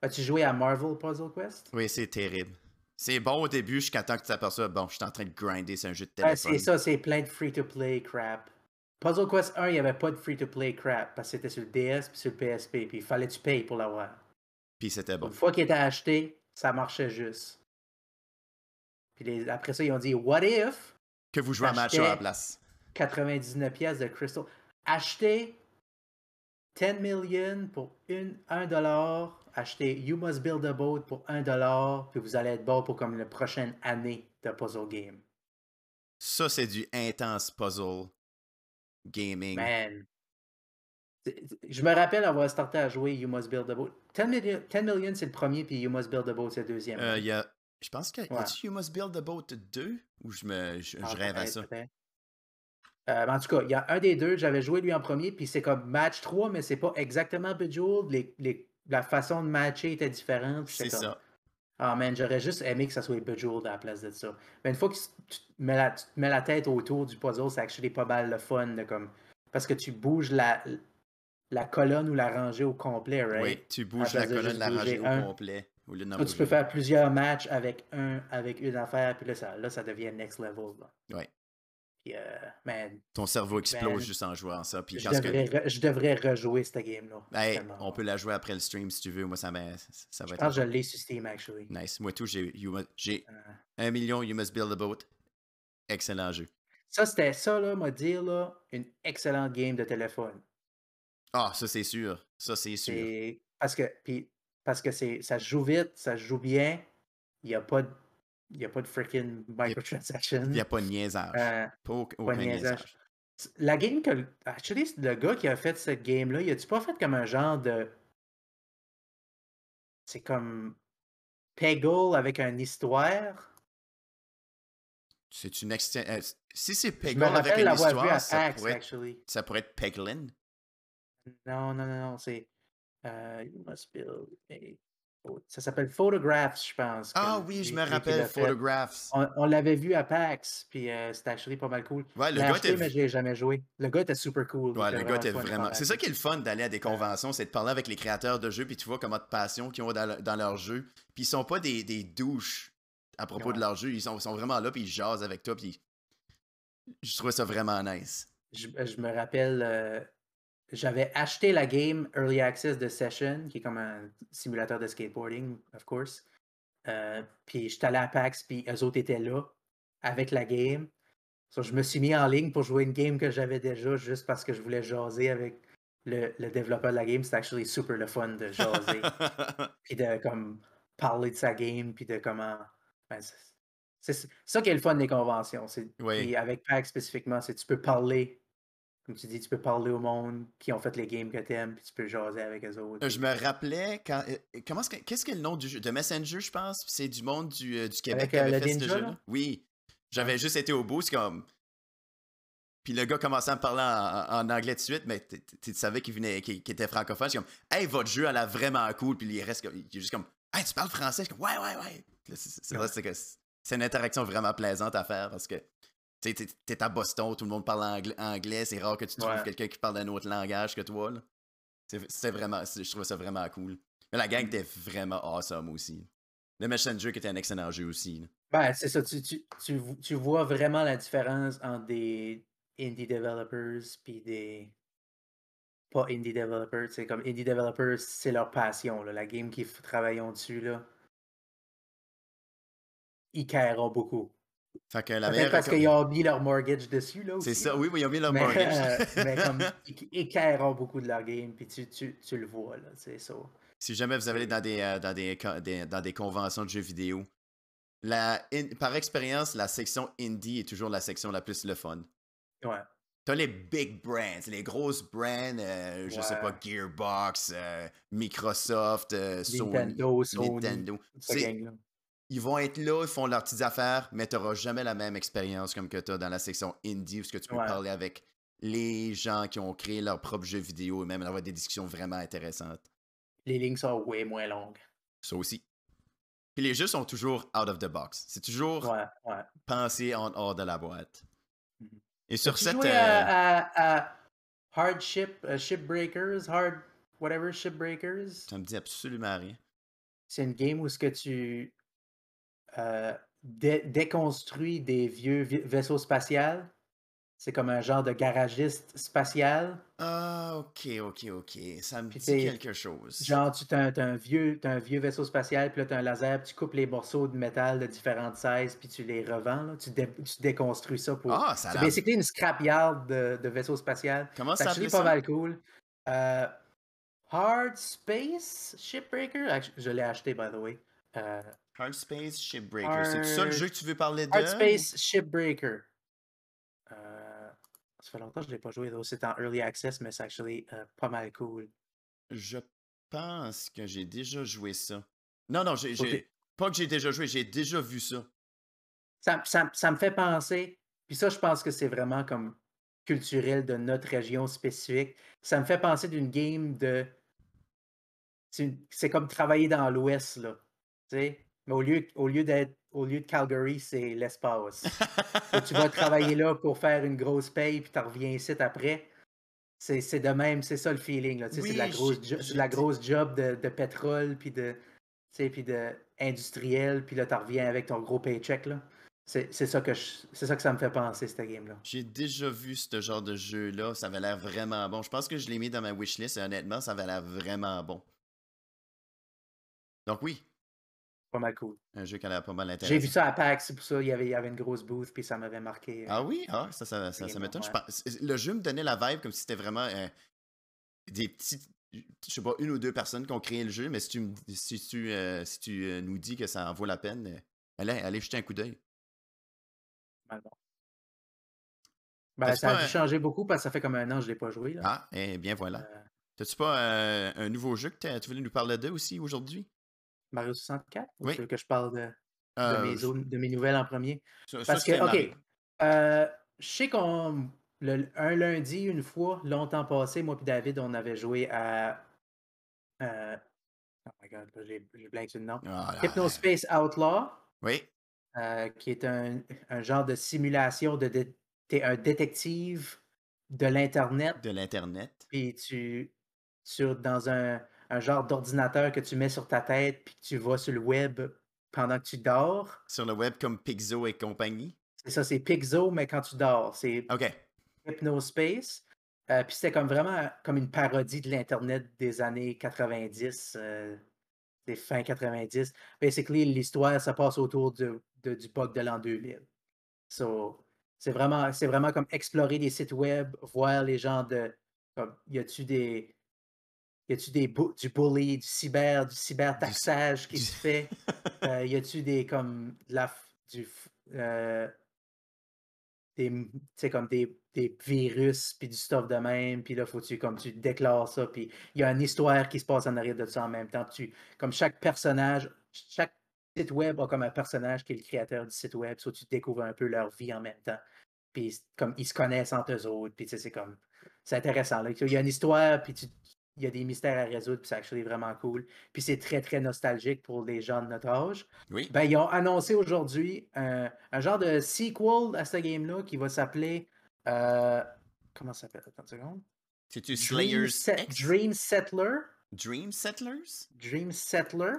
As-tu joué à Marvel Puzzle Quest? Oui, c'est terrible. C'est bon au début, jusqu'à temps que tu t'aperçois, bon, je suis en train de grinder, c'est un jeu de Ah, téléphone. c'est ça, c'est plein de free-to-play crap. Puzzle Quest 1, il n'y avait pas de free-to-play crap parce que c'était sur le DS puis sur le PSP, puis il fallait que tu payes pour l'avoir. Puis c'était bon. Une fois qu'il était acheté, ça marchait juste. Puis les- après ça, ils ont dit What if Que vous jouez à match à la place. 99 pièces de Crystal. Acheter 10 million pour 1 dollar. Acheter You Must Build a Boat pour 1 dollar. Puis vous allez être bon pour comme la prochaine année de puzzle game. Ça, c'est du intense puzzle gaming. Man. Je me rappelle avoir starté à jouer You Must Build a Boat. 10 million, 10 million c'est le premier, puis You Must Build a Boat, c'est le deuxième. Euh, y a. Je pense que. y Ouais. a-tu You Must Build a Boat 2 ou je me. Je, Ah, je rêve à ça. peut-être. Euh, en tout cas, il y a un des deux, j'avais joué lui en premier, puis c'est comme match 3, mais c'est pas exactement Bejeweled. Les, les- la façon de matcher était différente. C'est comme, ça. Ah man, j'aurais juste aimé que ça soit Bejeweled à la place de ça. Mais une fois que tu te mets la, tu te mets la tête autour du puzzle, c'est actually pas mal le fun. De comme, parce que tu bouges la, la colonne ou la rangée au complet, right? Oui, tu bouges la colonne, juste la rangée au complet. Lieu d'en Là, tu peux faire plusieurs matchs avec un avec une affaire, puis là, ça, là, ça devient next level. Là. Ouais. Puis, euh, man, Ton cerveau explose Man. juste en jouant ça. Puis je que- devrais, re- je devrais rejouer cette game-là. Hey, Tellement on peut la jouer après le stream si tu veux. Moi, ça, ça va Je être. pense que je l'ai sur Steam, actually. Nice. Moi, tout, j'ai Euh, un million You Must Build a Boat. Excellent jeu. Ça, c'était ça, là, m'a dire, là, une excellente game de téléphone. Ah, ça, c'est sûr. Ça, c'est sûr. Parce que puis parce que ça se joue vite, ça se joue bien. Il n'y a pas de il y a pas de freaking microtransaction. Il n'y a pas de niaisage. Euh, Pas au- pas aucun de niaisage. niaisage. La game que actually le gars qui a fait cette game là, il a-tu pas fait comme un genre de c'est comme Peggle avec une histoire? C'est une extension. si c'est Peggle avec une histoire, ça pourrait, être, ça pourrait être Peglin. Non, non, non, non, c'est euh, you must build a. Ça s'appelle Photographs, je pense. Ah oui, je me rappelle. Photographs. On, on l'avait vu à PAX, puis euh, c'était actually pas mal cool. Ouais, le gars acheté, était- mais je l'ai jamais joué. Le gars était super cool. Ouais, le gars était vraiment. C'est ça qui est le fun d'aller à des conventions, c'est de parler avec les créateurs de jeux, puis tu vois comment de passion qu'ils ont dans, le- dans leur jeu. Puis ils sont pas des, des douches à propos de leur jeu, ils sont, sont vraiment là, puis ils jasent avec toi, puis je trouvais ça vraiment nice. Je, je me rappelle, euh, j'avais acheté la game Early Access de Session, qui est comme un simulateur de skateboarding, of course. Euh, puis j'étais allé à PAX, puis eux autres étaient là avec la game. So, je me suis mis en ligne pour jouer une game que j'avais déjà juste parce que je voulais jaser avec le, le développeur de la game. C'était actually super le fun de jaser. puis de comme parler de sa game, puis de comment. ben, c'est ça qui est le fun des conventions. Oui. Puis avec PAX spécifiquement, c'est tu peux parler, comme tu dis, tu peux parler au monde qui ont fait les games que t'aimes, puis tu peux jaser avec eux autres. Euh, je me rappelais quand. euh, Comment est-ce que- qu'est-ce que le nom du jeu? De Messenger, je pense. C'est du monde du, euh, du Québec Avec, qui euh, avait le fait ce jeu-là. là? Oui. J'avais juste été au bout, c'est comme. Puis le gars commençait à me parler en, en anglais tout de suite, mais tu- savais qu'il venait, qu'il était francophone. Je suis comme, hey, votre jeu, elle a vraiment cool. Puis il reste comme, il est juste comme, hey, tu parles français? Je suis comme, ouais, ouais, ouais. C'est une interaction vraiment plaisante à faire parce que, tu t'es- à Boston, tout le monde parle angla- anglais. C'est rare que tu trouves Ouais. quelqu'un qui parle un autre langage que toi. C'est vraiment, je trouvais ça vraiment cool. Mais la gang Mm. était vraiment awesome aussi. Le Messenger qui était un excellent jeu aussi. là. Ben, c'est ça, tu, tu, tu, tu vois vraiment la différence entre des indie developers puis des pas indie developers. C'est comme indie developers, c'est leur passion. là. La game qu'ils travaillent dessus, là, ils carreront beaucoup. Fait que la Peut-être meilleure. parce qu'ils ont mis leur mortgage dessus, là aussi. C'est ça, oui, oui, ils ont mis leur Mais, mortgage. euh, mais comme ils, carreront beaucoup de leur game, puis tu, tu, tu le vois, là, c'est ça. Si jamais vous allez dans des, euh, dans des, dans des conventions de jeux vidéo, la, in- par expérience, la section indie est toujours la section la plus le fun. Ouais. T'as les big brands, les grosses brands, euh, je sais Ouais. pas, Gearbox, Microsoft, Sony, Nintendo, Sony, Nintendo. Ils vont être là, ils font leurs petites affaires, mais t'auras jamais la même expérience comme que t'as dans la section indie, parce que tu peux Ouais. parler avec les gens qui ont créé leur propre jeu vidéo et même avoir des discussions vraiment intéressantes. Les lignes sont way moins longues. Ça aussi. Puis les jeux sont toujours out of the box. C'est toujours Ouais, ouais. pensé en hors de la boîte. Mhm. Et sur cette. joué euh, à, à- à Hardship, euh, Shipbreakers, Hard, whatever, Shipbreakers? Ça me dit absolument rien. C'est une game où ce que tu euh, dé- déconstruis des vieux vi- vaisseaux spatials. C'est comme un genre de garagiste spatial. Ah, ok, ok, ok. Ça me Puis dit c'est- quelque chose. Genre, tu as, un vieux, t'as un vieux vaisseau spatial, puis là, tu as un laser, puis tu coupes les morceaux de métal de différentes sizes, puis tu les revends. là. Tu, dé- tu déconstruis ça pour. Ah, ça c'est basically une scrapyard de, de vaisseau spatial. Comment C'est ça s'appelait pas mal cool. Euh, Hard Space Shipbreaker? Je l'ai acheté, by the way. Euh, Hard Space Shipbreaker. C'est ça le jeu que tu veux parler de? Hard Space Shipbreaker. Euh, ça fait longtemps que je l'ai pas joué. C'est en early access, mais c'est actually euh, pas mal cool. Je pense que j'ai déjà joué ça. Non, non, j'ai. Pas que j'ai déjà joué, j'ai déjà vu ça. Ça, ça- ça me fait penser, puis ça, je pense que c'est vraiment comme culturel de notre région spécifique. Ça me fait penser d'une game de. C'est comme travailler dans l'Ouest, là. Mais au lieu, au lieu d'être. Au lieu de Calgary, c'est l'espace. Tu vas travailler là pour faire une grosse paye, puis tu reviens ici après. C'est de même, c'est ça le feeling. C'est de la grosse, de la grosse job de, de pétrole, puis de, puis de industriel, puis là, tu reviens avec ton gros paycheck. C'est ça, que je- ça que ça me fait penser, cette game-là. J'ai déjà vu ce genre de jeu-là. Ça avait l'air vraiment bon. Je pense que je l'ai mis dans ma wishlist et honnêtement, ça avait l'air vraiment bon. Donc oui, Pas mal cool. un jeu qui a l'air pas mal J'ai intéressant. vu ça à PAX, c'est pour ça, il y avait, il y avait une grosse booth, puis ça m'avait marqué. euh, Ah oui? Ah, ça, ça, ça, m'étonne. Ouais. Le jeu me donnait la vibe comme si c'était vraiment euh, des petites. Je sais pas, une ou deux personnes qui ont créé le jeu, mais si tu, si tu, euh, si tu nous dis que ça en vaut la peine, allez, allez jeter un coup d'œil. Ben, ça a dû changer beaucoup parce que ça fait comme un an que je l'ai pas joué. Là. Ah, eh bien voilà. T'as-tu pas un nouveau jeu que tu voulais nous parler de aussi aujourd'hui? Mario 64? Ou Oui. tu veux que je parle de, de Euh, mes, zones- de mes nouvelles en premier? ça- ça, Parce que, OK, euh, je sais qu'on. un lundi, une fois, longtemps passé, moi et David, on avait joué à. euh, oh my god, j'ai blank sur le nom. Ah, Hypnospace Outlaw, Oui, euh, qui est un, un genre de simulation de. dé- T'es un détective de l'Internet, de l'Internet. puis tu. Sur, dans un, un genre d'ordinateur que tu mets sur ta tête, puis que tu vas sur le web pendant que tu dors? Sur le web comme Pixo et compagnie? C'est ça, c'est Pixo, mais quand tu dors. C'est. Hypnospace. Euh, puis c'était comme vraiment comme une parodie de l'Internet des années 90, euh, des fin 90. Basically, l'histoire, ça passe autour de- de- du bug de l'an 2000. So, c'est vraiment, c'est vraiment comme explorer des sites web, voir les gens de. Comme, y a-tu des. Y a-tu des bu- du bully, du cyber, du cybertaxage qui du- se fait? Euh, y a-tu des comme la du euh, des m- tu sais, comme des, des virus puis du stuff de même puis là faut tu comme tu déclares ça puis il y a une histoire qui se passe en arrière de ça en même temps tu comme chaque personnage chaque site web a comme un personnage qui est le créateur du site web soit tu découvres un peu leur vie en même temps puis comme ils se connaissent entre eux autres, puis tu sais, c'est comme. C'est intéressant. Là. Il y a une histoire, puis tu- il y a des mystères à résoudre, puis c'est actually vraiment cool. Puis c'est très, très nostalgique pour les gens de notre âge. Oui. Ben, ils ont annoncé aujourd'hui un, un genre de sequel à ce game-là qui va s'appeler. euh, comment ça s'appelle? Attends une seconde. C'est-tu Dream, Slayers Set- X? Dream Settler. Dream Settlers? Dream Settler.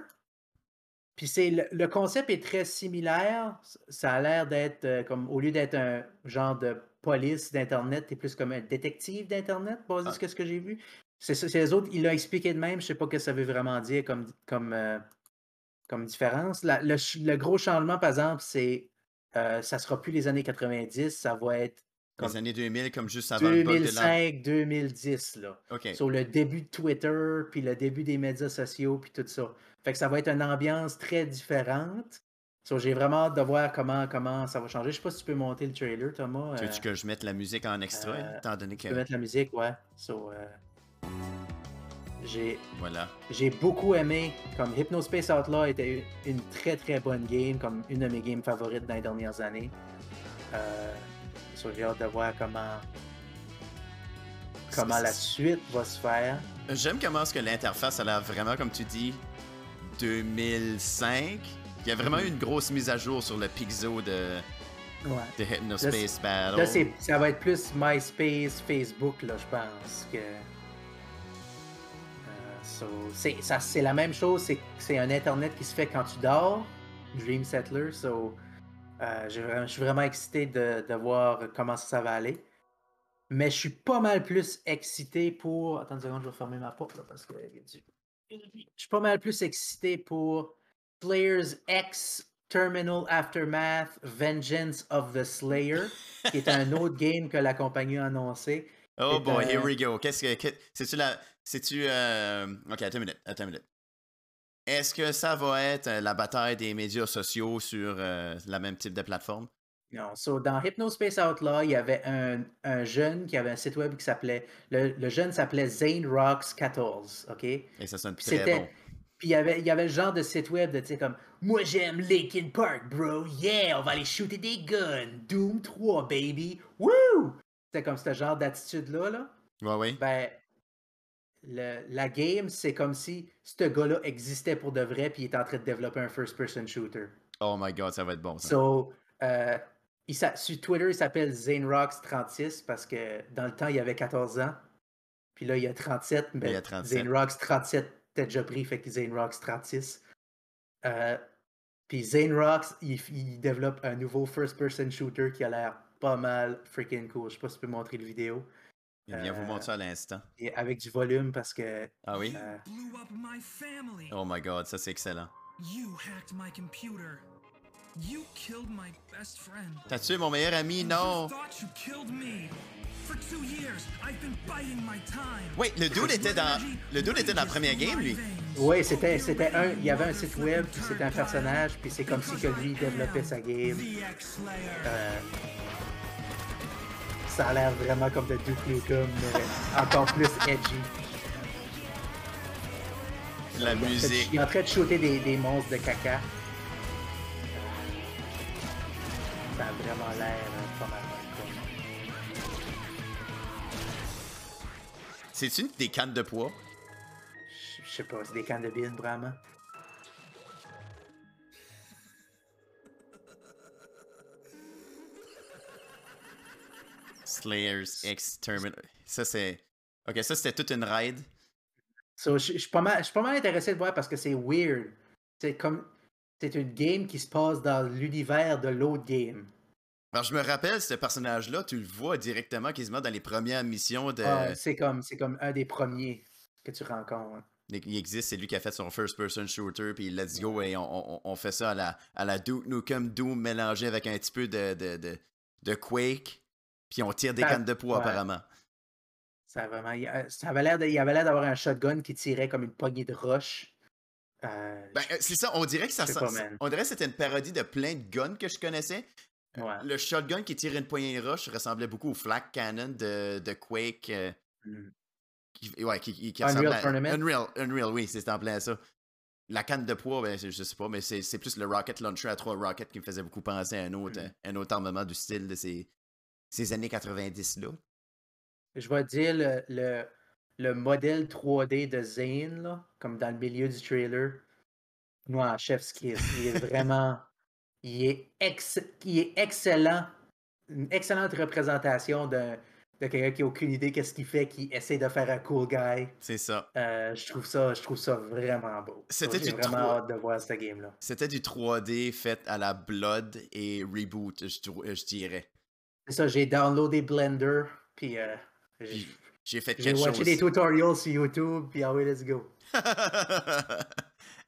Puis c'est le, le concept est très similaire. Ça a l'air d'être euh, comme au lieu d'être un genre de police d'internet, t'es plus comme un détective d'internet, basé Ah. sur ce que j'ai vu. C'est les autres, il l'a expliqué de même. Je sais pas ce que ça veut vraiment dire comme comme euh, comme différence. La- le, gros changement, par exemple, c'est euh, ça sera plus les années 90, ça va être Les années 2000, comme juste avant le bug de l'an. 2005-2010 là OK. sur le début de Twitter, puis le début des médias sociaux, puis tout ça. Fait que ça va être une ambiance très différente. So, j'ai vraiment hâte de voir comment, comment ça va changer. Je sais pas si tu peux monter le trailer, Thomas. Tu euh, veux que je mette la musique en extra, euh, étant donné que... tu peux mettre la musique, ouais. So, euh, j'ai, Voilà. j'ai beaucoup aimé. Comme Hypnospace Outlaw était une très très bonne game, comme une de mes games favorites dans les dernières années. Euh, so, j'ai hâte de voir comment, comment la suite va se faire. J'aime comment est-ce que l'interface a l'air vraiment, comme tu dis, 2005. Il y a vraiment Mhm. eu une grosse mise à jour sur le Pixo de, Ouais. de Hypnospace Battle. Là, ça va être plus MySpace, Facebook, là, je pense que. C'est, la même chose, c'est, un Internet qui se fait quand tu dors, Dream Settler, so, euh, je suis vraiment excité de, voir comment ça, va aller. Mais je suis pas mal plus excité pour. Attends une seconde, je vais fermer ma porte là, parce que. Je suis pas mal plus excité pour Players X Terminal Aftermath Vengeance of the Slayer, qui est un autre game que la compagnie a annoncé. Oh boy, here we go. Qu'est-ce que. C'est-tu la. C'est-tu. euh, Ok, attends une minute. Attends une minute. Est-ce que ça va être euh, la bataille des médias sociaux sur euh, la même type de plateforme? Non, so, dans Hypnospace Outlaw, il y avait un, un jeune qui avait un site web qui s'appelait. Le, le jeune s'appelait Zane Rocks 14, OK? Et ça sonne très bon. Puis il y avait, il y avait le genre de site web de, tu sais, comme Moi j'aime Linkin Park, bro. Yeah, on va aller shooter des guns. Doom 3, baby. Woo! C'était comme ce genre d'attitude-là, là. Ouais, ouais. Ben, le- la game, c'est comme si ce gars-là existait pour de vrai, puis il est en train de développer un first-person shooter. Oh my god, ça va être bon. Ça. So, euh, il sur Twitter, il s'appelle ZaneRox36 parce que dans le temps, il avait 14 ans. Puis là, il a 37. Mais Il a 37. ZaneRox37 était déjà pris, fait que ZaneRox36. Euh, puis ZaneRox, il, il développe un nouveau first-person shooter qui a l'air pas mal freaking cool. Je sais pas si tu peux montrer le vidéo. Il vient vous euh, montrer ça à l'instant. Et avec du volume parce que. Ah oui? euh. Oh my god, ça c'est excellent. You hacked my computer. You killed my best friend. T'as tué mon meilleur ami? Non! You thought you killed me. For two years, I've been biding my time. Wait, le dude était dans. Le dude était dans la première game, lui? Oui, c'était, c'était un. Il y avait un site web, puis c'était un personnage, puis c'est comme si que lui développait sa game. Euh, ça a l'air vraiment comme de Duke Nukem, mais encore plus edgy. La musique. Il est en train de shooter des, des monstres de caca. Ça a vraiment l'air euh, pas mal. C'est-tu une- des cannes de poids? Je- Je sais pas, c'est des cannes de bine, vraiment. Slayers X. Ça c'est. Ok, ça c'était toute une raid. So, je je suis pas, mal- je suis pas mal intéressé de voir parce que c'est weird. C'est comme. C'est une game qui se passe dans l'univers de l'autre game. Alors je me rappelle, ce personnage-là, tu le vois directement quasiment dans les premières missions de. Ah, c'est comme, comme un des premiers que tu rencontres. Il existe, c'est lui qui a fait son first-person shooter, puis let's go, et on, on- on fait ça à la, à la Duke Nukem Doom mélangé avec un petit peu de, de, de, de Quake, puis on tire des Ça- cannes de poids ouais. apparemment. Ça, a vraiment, ça avait l'air de- il avait l'air d'avoir un shotgun qui tirait comme une poignée de roche. Euh, Ben, euh, c'est ça, on dirait que ça. On dirait que c'était une parodie de plein de guns que je connaissais. ouais. Le shotgun qui tirait une poignée de roche ressemblait beaucoup au flak cannon de, de Quake. euh, Mm. qui, ouais, qui, qui- Unreal à- Tournament? Unreal, Unreal, oui, c'est en plein ça. La canne de poids, ben, je sais pas, mais c'est c'est plus le rocket launcher à trois rockets qui me faisait beaucoup penser à un autre, Mm. un autre armement du style de ces, ces années 90-là. Je vais dire le, le, le modèle 3D de Zane, là, comme dans le milieu du trailer. Moi, Kiss, il est vraiment. il, est ex- il est excellent. Une excellente représentation de, de quelqu'un qui n'a aucune idée qu'est-ce qu'il fait, qui essaie de faire un cool guy. C'est ça. Euh, je, trouve ça, je trouve ça vraiment beau. C'était J'ai du vraiment 3. hâte de voir ce game-là. C'était du 3D fait à la Blood et Reboot, je, je dirais. C'est ça, j'ai downloadé Blender, puis euh, j'ai fait j'ai watché des tutorials sur YouTube, puis ah oui, let's go. J'ai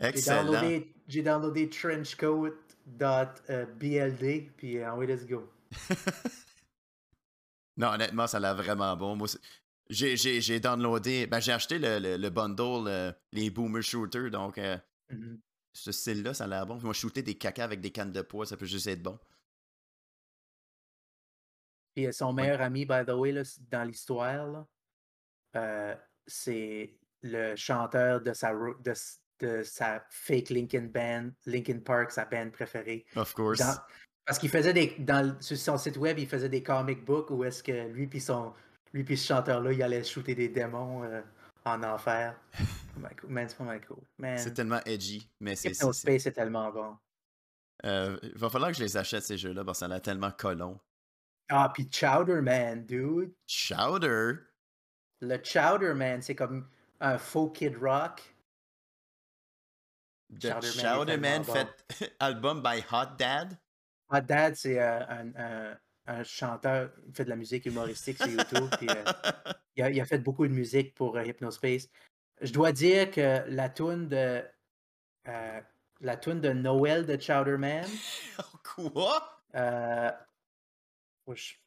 Excellent. downloadé, j'ai downloadé trenchcoat.bld, puis ah oui, let's go. Non, honnêtement, ça a l'air vraiment bon. Moi, j'ai, j'ai, j'ai downloadé, ben, j'ai acheté le, le, le bundle, euh, les Boomer Shooters, donc euh, Mhm. ce style-là, ça a l'air bon. Moi, shooter des cacas avec des cannes de poids, ça peut juste être bon. Puis euh, son meilleur ami, by the way, là, dans l'histoire, euh, c'est le chanteur de sa, de, sa fake Linkin Band, Linkin Park, sa band préférée. Of course. Dans- parce qu'il faisait des. Dans, sur son site web, il faisait des comic books où est-ce que lui puis son. Lui puis ce chanteur-là, il allait shooter des démons euh, en enfer. Man, c'est pas mal cool. C'est tellement edgy, mais c'est. c'est- c'est- tellement bon. euh, il va falloir que je les achète, ces jeux-là, parce que ça a tellement colon. Ah, puis Chowder Man, dude. Chowder! Le Chowder Man, c'est comme un faux Kid Rock. The Chowder Chowder Man fait album by Hot Dad? Hot Dad, c'est euh, un, un- un chanteur, il fait de la musique humoristique sur YouTube. puis, euh, il, a, il a fait beaucoup de musique pour euh, Hypnospace. Je dois dire que la tune de la tune de Noël de Chowder Man, Quoi?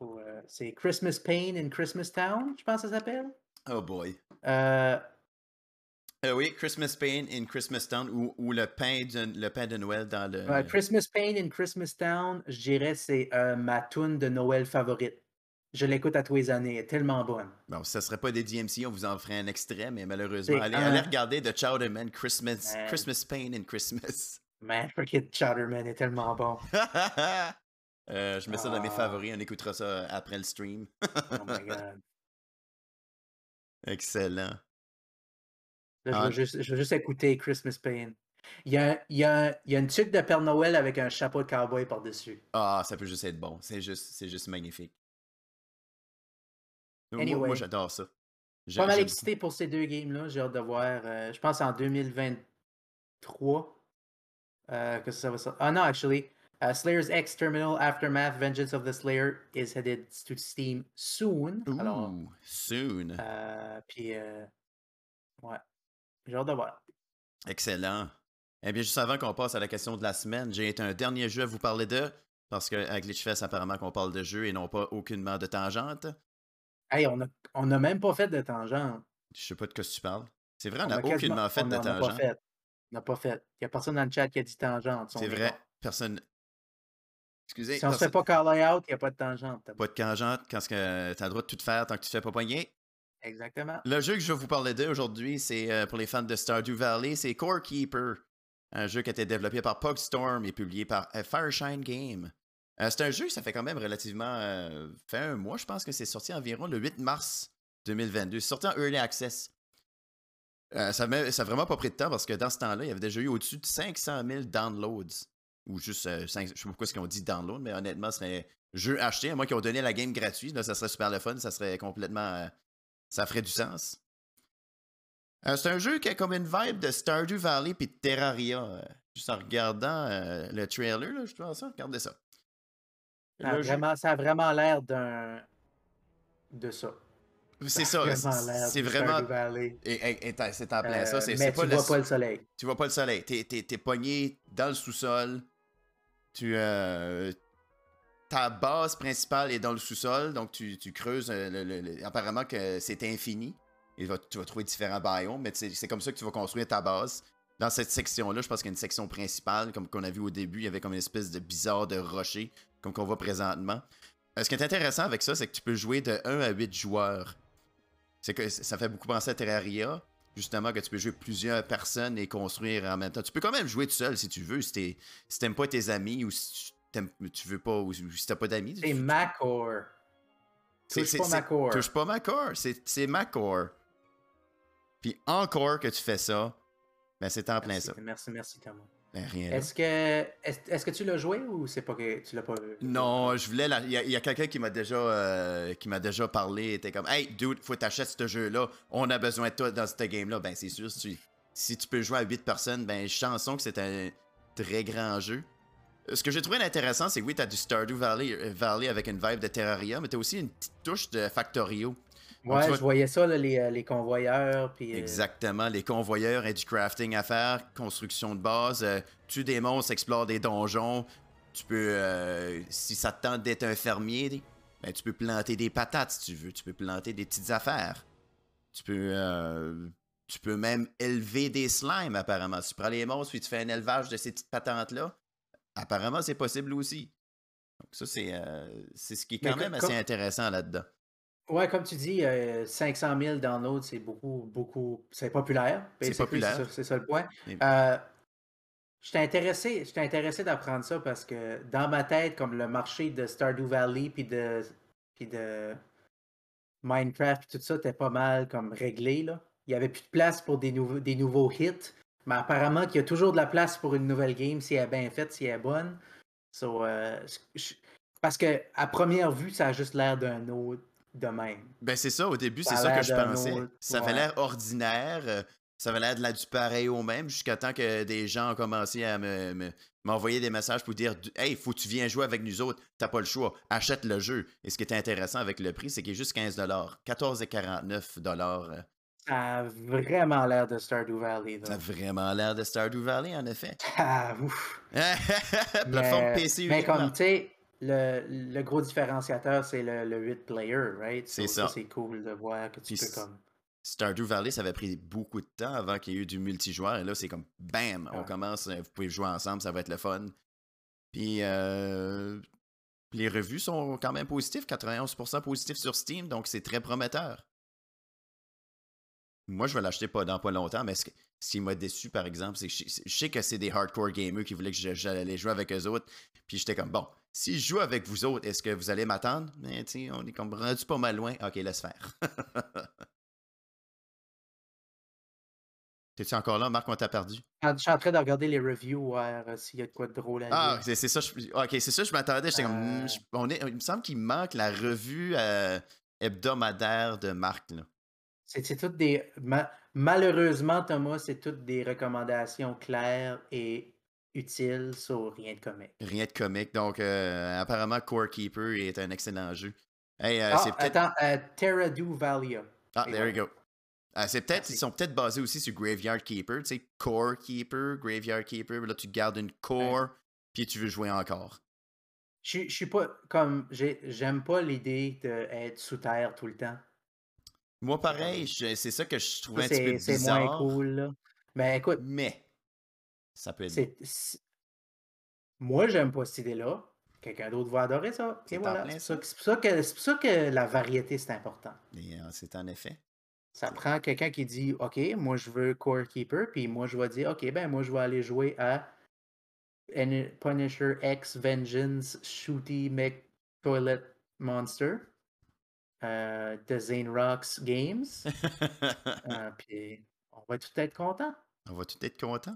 Euh, c'est Christmas Pain in Christmas Town, je pense que ça s'appelle. Oh boy. Euh, Euh, oui, Christmas Pain in Christmas Town ou, ou le, pain de, le pain de Noël dans le. Euh, Christmas Pain in Christmas Town, je dirais c'est euh, ma tune de Noël favorite. Je l'écoute à tous les années, elle est tellement bonne. Bon, ça serait pas des DMC, on vous en ferait un extrait, mais malheureusement, allez, regarder The Chowder Man Christmas, Man. Christmas Pain in Christmas. Man, Forget Chowderman est tellement bon. Euh, je mets ça dans mes Ah. favoris, on écoutera ça après le stream. Oh my god. Excellent. Là, je, Ah. veux juste, je veux juste écouter Christmas Pain. Il y a, il y, a, il y a une tuque de Père Noël avec un chapeau de cowboy par-dessus. Ah, ça peut juste être bon. C'est juste, c'est juste magnifique. Moi- Moi, Anyway. j'adore ça. J'ai- Pas mal excité pour ces deux games-là. J'ai hâte de voir. euh, je pense en 2023 euh, que ça va sortir. Ah non, actually. Uh, Slayer's X Terminal Aftermath Vengeance of the Slayer is headed to Steam soon. Alors, Ooh, soon. euh, puis, euh, ouais. J'ai hâte de voir. Excellent. Eh bien, juste avant qu'on passe à la question de la semaine, j'ai un dernier jeu à vous parler de, parce qu'à Glitchfest, apparemment qu'on parle de jeu et non pas aucunement de tangente. Hey, on a, on a même pas fait de tangente. Je sais pas de quoi tu parles. C'est vrai, on n'a aucunement fait on de tangente. fait. On n'a pas fait. Il n'y a personne dans le chat qui a dit tangente. C'est vrai, personne. Excusez, Si on ne fait pas call out, il n'y a pas de tangente. pas de tangente quand tu as le droit de tout faire tant que tu te fais pas poigner. Exactement. Le jeu que je vais vous parler de aujourd'hui, c'est euh, pour les fans de Stardew Valley, c'est Core Keeper. Un jeu qui a été développé par Pugstorm et publié par Fireshine Game. Euh, c'est un jeu, ça fait quand même relativement. euh, fait un mois, je pense que c'est sorti environ le 8 mars 2022. C'est sorti en Early Access. Euh, ça n'a vraiment pas pris de temps parce que dans ce temps-là, il y avait déjà eu au-dessus de 500 000 downloads. Ou juste, euh, cinq- je sais pas pourquoi ce qu'ils ont dit download, mais honnêtement, ce serait jeu acheté. À moins qu'ils ont donné la game gratuite, là, ça serait super le fun. Ça serait complètement. euh, ça ferait du sens. Euh, c'est un jeu qui a comme une vibe de Stardew Valley puis de Terraria. euh, juste en regardant euh, le trailer, là, je trouve ça. Regardez ça. Ça a vraiment, ça a vraiment l'air d'un. de ça. C'est Ça C'est vraiment. C'est en plein ça. Euh, C'est tu vois le... pas le soleil. Tu vois pas le soleil. T'es, t'es pogné dans le sous-sol. Euh, ta base principale est dans le sous-sol, donc tu, creuses. euh, apparemment que c'est infini. Et va- tu vas trouver différents biomes, mais c'est, c'est comme ça que tu vas construire ta base. Dans cette section-là, je pense qu'il y a une section principale, comme qu'on a vu au début, il y avait comme une espèce de bizarre de rocher, comme qu'on voit présentement. Euh, ce qui est intéressant avec ça, c'est que tu peux jouer de 1 à 8 joueurs. C'est que ça fait beaucoup penser à Terraria, justement, que tu peux jouer plusieurs personnes et construire en même temps. Tu peux quand même jouer tout seul si tu veux, si, t'aimes pas tes amis ou si tu, veux pas, ou si t'as pas d'amis. C'est Macor. C'est- Touche pas c'est- ma core. Touche pas ma core. C'est c'est ma core. Puis encore que tu fais ça, ben c'est en plein Merci, ça. merci, merci, Thomas. Ben rien. Est-ce que, est-ce que tu l'as joué ou c'est pas que tu l'as pas vu? Non, je voulais. la- Il y a, quelqu'un qui m'a déjà, euh, qui m'a déjà parlé. Il était comme, hey, dude, faut t'acheter ce jeu-là. On a besoin de toi dans ce game-là. Ben c'est sûr, si tu, si tu peux jouer à 8 personnes, ben chanson que c'est un très grand jeu. Euh, Ce que j'ai trouvé intéressant, c'est que oui, t'as du Stardew Valley, euh, Valley avec une vibe de Terraria, mais t'as aussi une petite touche de Factorio. Donc, Ouais, tu je voyais ça, là, les, euh, les convoyeurs. Puis, euh, Exactement, les convoyeurs et du crafting à faire, construction de base, euh, tue des monstres, explore des donjons. Tu peux, si ça te tente d'être un fermier, ben, tu peux planter des patates si tu veux. Tu peux planter des petites affaires. Tu peux, euh, tu peux même élever des slimes apparemment. Si tu prends les monstres puis tu fais un élevage de ces petites patentes-là, apparemment c'est possible aussi. Donc ça, c'est euh, ce qui est quand même assez intéressant là-dedans. Ouais, comme tu dis, euh, 500 000 downloads, c'est beaucoup, beaucoup. C'est populaire. C'est populaire. C'est ça, le point. Euh, J'étais intéressé, intéressé d'apprendre ça parce que dans ma tête, comme le marché de Stardew Valley puis de, puis de Minecraft, tout ça était pas mal comme réglé. Là. Il n'y avait plus de place pour des, nouveaux des nouveaux hits. Mais apparemment qu'il y a toujours de la place pour une nouvelle game si elle est bien faite, si elle est bonne. So, euh, je- parce que à première vue, ça a juste l'air d'un autre domaine. Ben c'est ça, au début, c'est ça que je pensais. Ça avait ouais. l'air ordinaire, euh, ça avait l'air de la du pareil au même, jusqu'à temps que des gens ont commencé à me- me- m'envoyer des messages pour dire Hey, faut que tu viennes jouer avec nous autres, t'as pas le choix, achète le jeu. Et ce qui est intéressant avec le prix, c'est qu'il est juste 15 14,49 euh, Ça a vraiment l'air de Stardew Valley. là. Ça a vraiment l'air de Stardew Valley, en effet. Ah, ouf. Plateforme Mais- PC Mais comme, tu sais, le, le gros différenciateur, c'est le, le 8 player, right? C'est ça. c'est cool de voir que tu Puis peux comme. Stardew Valley, ça avait pris beaucoup de temps avant qu'il y ait eu du multijoueur. Et là, c'est comme bam, on commence, euh, vous pouvez jouer ensemble, ça va être le fun. Puis euh, les revues sont quand même positives, 91% positifs sur Steam, donc c'est très prometteur. Moi, je vais l'acheter pas dans pas longtemps, mais ce, qui m'a déçu, par exemple, c'est que je, je sais que c'est des hardcore gamers qui voulaient que je- j'allais jouer avec eux autres. Puis j'étais comme, bon, si je joue avec vous autres, est-ce que vous allez m'attendre? Mais tu on est comme rendu pas mal loin. Ok, laisse faire. T'es-tu encore là, Marc, on t'a perdu? Je suis en train de regarder les reviews, euh, s'il y a de quoi de drôle à Ah, lire. c'est c'est ça. Je, ok, c'est ça, je m'attendais. J'étais comme, Euh. hmm, je- on est, il me semble qu'il manque la revue euh, hebdomadaire de Marc. Là. C'est c'est toutes des. ma- Malheureusement, Thomas, c'est toutes des recommandations claires et utiles sur rien de comique. Rien de comique. Donc, euh, apparemment, Core Keeper est un excellent jeu. Hey, euh, Ah, attends, euh, Terradu Valia. Ah, there you go. Ah, c'est peut-être, ils sont peut-être basés aussi sur Graveyard Keeper, tu sais, Core Keeper, Graveyard Keeper, là tu gardes une core, puis tu veux jouer encore. Je suis- je suis pas comme. j'ai- J'aime pas l'idée d'être sous terre tout le temps. Moi, pareil, c'est ça que je trouvais un petit peu C'est c'est moins bizarre, cool, là. Mais écoute, mais ça peut être Moi, j'aime pas cette idée-là. Quelqu'un d'autre va adorer ça. C'est Et voilà. pour ça que- pour ça que- la variété, c'est important. Euh, c'est en effet. Ça prend quelqu'un qui dit OK, moi je veux Core Keeper, puis moi je vais dire OK, ben moi je vais aller jouer à Punisher X Vengeance Shooty Mech Toilet Monster euh, de Zane Rocks Games. Euh, puis on va tout être content. On va tout être content.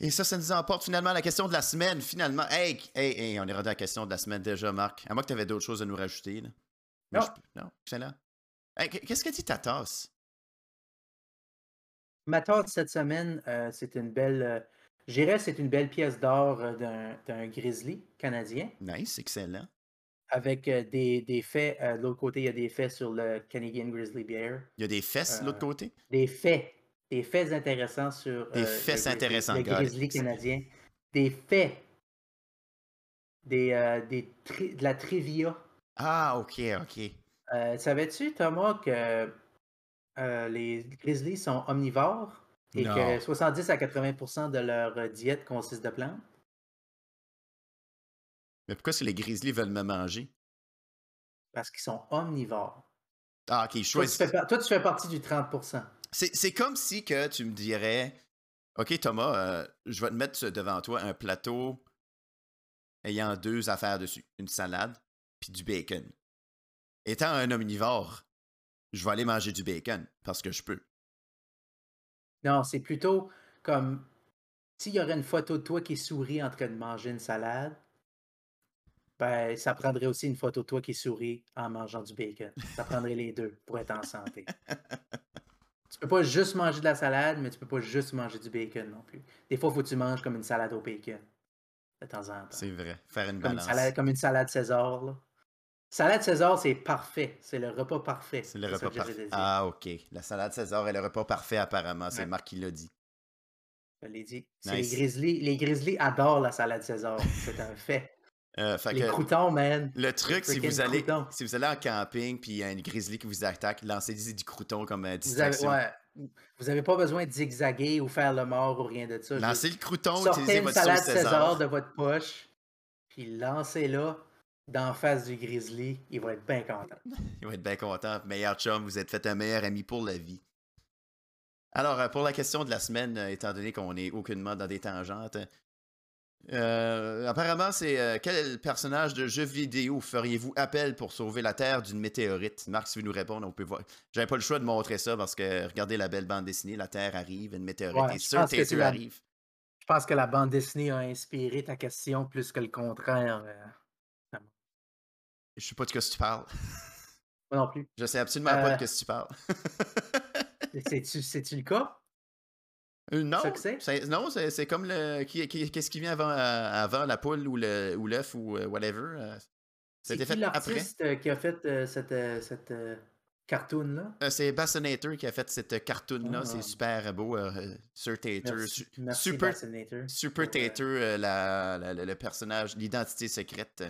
Et ça, ça nous emporte finalement à la question de la semaine. Finalement, hey, hey, hey, on est rendu à la question de la semaine déjà, Marc. À moins que tu avais d'autres choses à nous rajouter. Là. Non. je non, excellent. Hey, qu- Qu'est-ce que dit ta tasse? Ma tasse cette semaine, euh, c'est une belle. euh, je dirais c'est une belle pièce d'or euh, d'un grizzly canadien. Nice, excellent. Avec euh, des, des faits, de l'autre côté, il y a des faits sur le Canadian Grizzly Bear. Il y a des fesses de l'autre côté? des faits, des faits intéressants sur Des euh, faits le, gri- intéressants, le got it. grizzly canadien. Des faits, des, euh, des tri- de la trivia. Ah, ok, ok. Euh, Savais-tu, Thomas, que les grizzlies sont omnivores et Non. que 70 à 80% de leur diète consiste de plantes? Mais pourquoi si les grizzlies veulent me manger? Parce qu'ils sont omnivores. Ah, ok, Toi tu, choisis. fais, toi, tu fais partie du 30 C'est comme si que tu me dirais Ok, Thomas, euh, je vais te mettre devant toi un plateau ayant deux affaires dessus. Une salade puis du bacon. Étant un omnivore, je vais aller manger du bacon parce que je peux. Non, c'est plutôt comme s'il y aurait une photo de toi qui sourit en train de manger une salade, ben, ça prendrait aussi une photo de toi qui sourit en mangeant du bacon. Ça prendrait les deux pour être en santé. Tu peux pas juste manger de la salade, mais tu peux pas juste manger du bacon non plus. Des fois, il faut que tu manges comme une salade au bacon. De temps en temps. C'est vrai. Faire une Comme une, balance. salade, comme une salade César. Là. Salade César, c'est parfait. C'est le repas parfait. C'est le repas parfait. Ah, ok. La salade César est le repas parfait, apparemment. C'est Ouais. Marc qui l'a dit. Je l'ai dit. Nice. Les Grizzlies. Les Grizzlies adorent la salade César. C'est un fait. Euh, fait Les que croutons, man. le truc, si vous, allez, croutons. si vous allez en camping puis il y a une grizzly qui vous attaque, lancez-y du crouton comme euh, Vous avez, distraction. ouais, vous avez pas besoin de zigzaguer ou faire le mort ou rien de ça. Lancez le crouton, sortez utilisez une votre salade César. César. de votre poche, puis lancez-la d'en face du grizzly. Il va être bien content. Il va être bien content. Meilleur chum, vous êtes fait un meilleur ami pour la vie. Alors, euh, pour la question de la semaine, euh, étant donné qu'on est aucunement dans des tangentes, euh, apparemment, c'est euh, quel personnage de jeu vidéo feriez-vous appel pour sauver la Terre d'une météorite? Marc, si vous nous répondre, on peut voir. J'avais pas le choix de montrer ça parce que regardez la belle bande dessinée, la Terre arrive, une météorite, Ouais, et je pense que la- arrive. Je pense que la bande dessinée a inspiré ta question plus que le contraire. euh. Je sais pas de quoi tu parles. Moi non plus. Je sais absolument pas Euh. de quoi tu parles. C'est-tu le cas? Non, non, c'est c'est comme le. Qu'est-ce qui vient avant, euh, avant la poule ou le ou l'œuf ou euh, whatever. euh, C'est C'était qui fait l'artiste qui a fait cette, cette cartoon-là? C'est Bassinator qui a fait cette cartoon-là. Ah. C'est super beau. Sir Tater. Merci, Su- merci super, Bassinator, super Tater, euh, la- la- la- le personnage, l'identité secrète.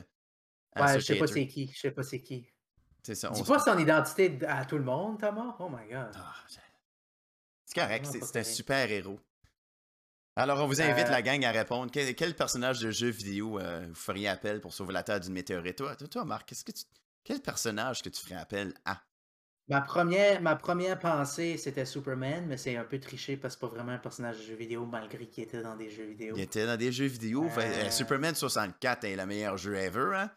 Ouais, je sais pas c'est qui. Je sais pas c'est qui. C'est ça. Dis on- pas son identité à tout le monde, Thomas? Oh my god. Ah, correct, c'est un super héros. Alors, on vous invite, Euh, la gang, à répondre. Quel, quel personnage de jeu vidéo euh, vous feriez appel pour sauver la Terre d'une météorite? Toi, toi, toi, Marc, qu'est-ce que tu... quel personnage que tu ferais appel à? Ma première, ma première pensée, c'était Superman, mais c'est un peu triché parce que c'est pas vraiment un personnage de jeu vidéo malgré qu'il était dans des jeux vidéo. Il était dans des jeux vidéo. euh, Euh. Superman 64 est le meilleur jeu ever, hein?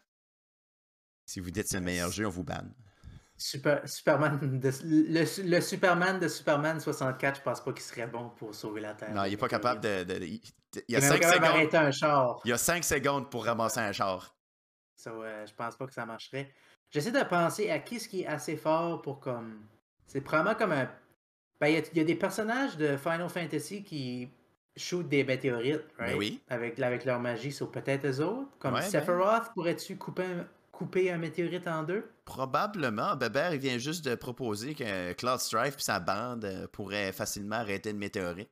Si vous dites c'est le meilleur jeu, on vous banne. Super, Superman de- le, le Superman de Superman 64, je pense pas qu'il serait bon pour sauver la Terre. Non, il est pas capable de... de- de- il, il y a est même 5 capable secondes... un char. Il y a 5 secondes pour ramasser un char. So, euh, je pense pas que ça marcherait. J'essaie de penser à qui ce qui est assez fort pour comme. C'est probablement comme un. Ben, il y a- il y, a des personnages de Final Fantasy qui shootent des météorites, Ben right? oui. Avec, avec leur magie, sur peut-être eux autres. Comme Ouais, ben. Sephiroth, pourrais-tu couper un, couper un météorite en deux? Probablement. Bébert, il vient juste de proposer que Cloud Strife et sa bande euh, pourraient facilement arrêter une météorite.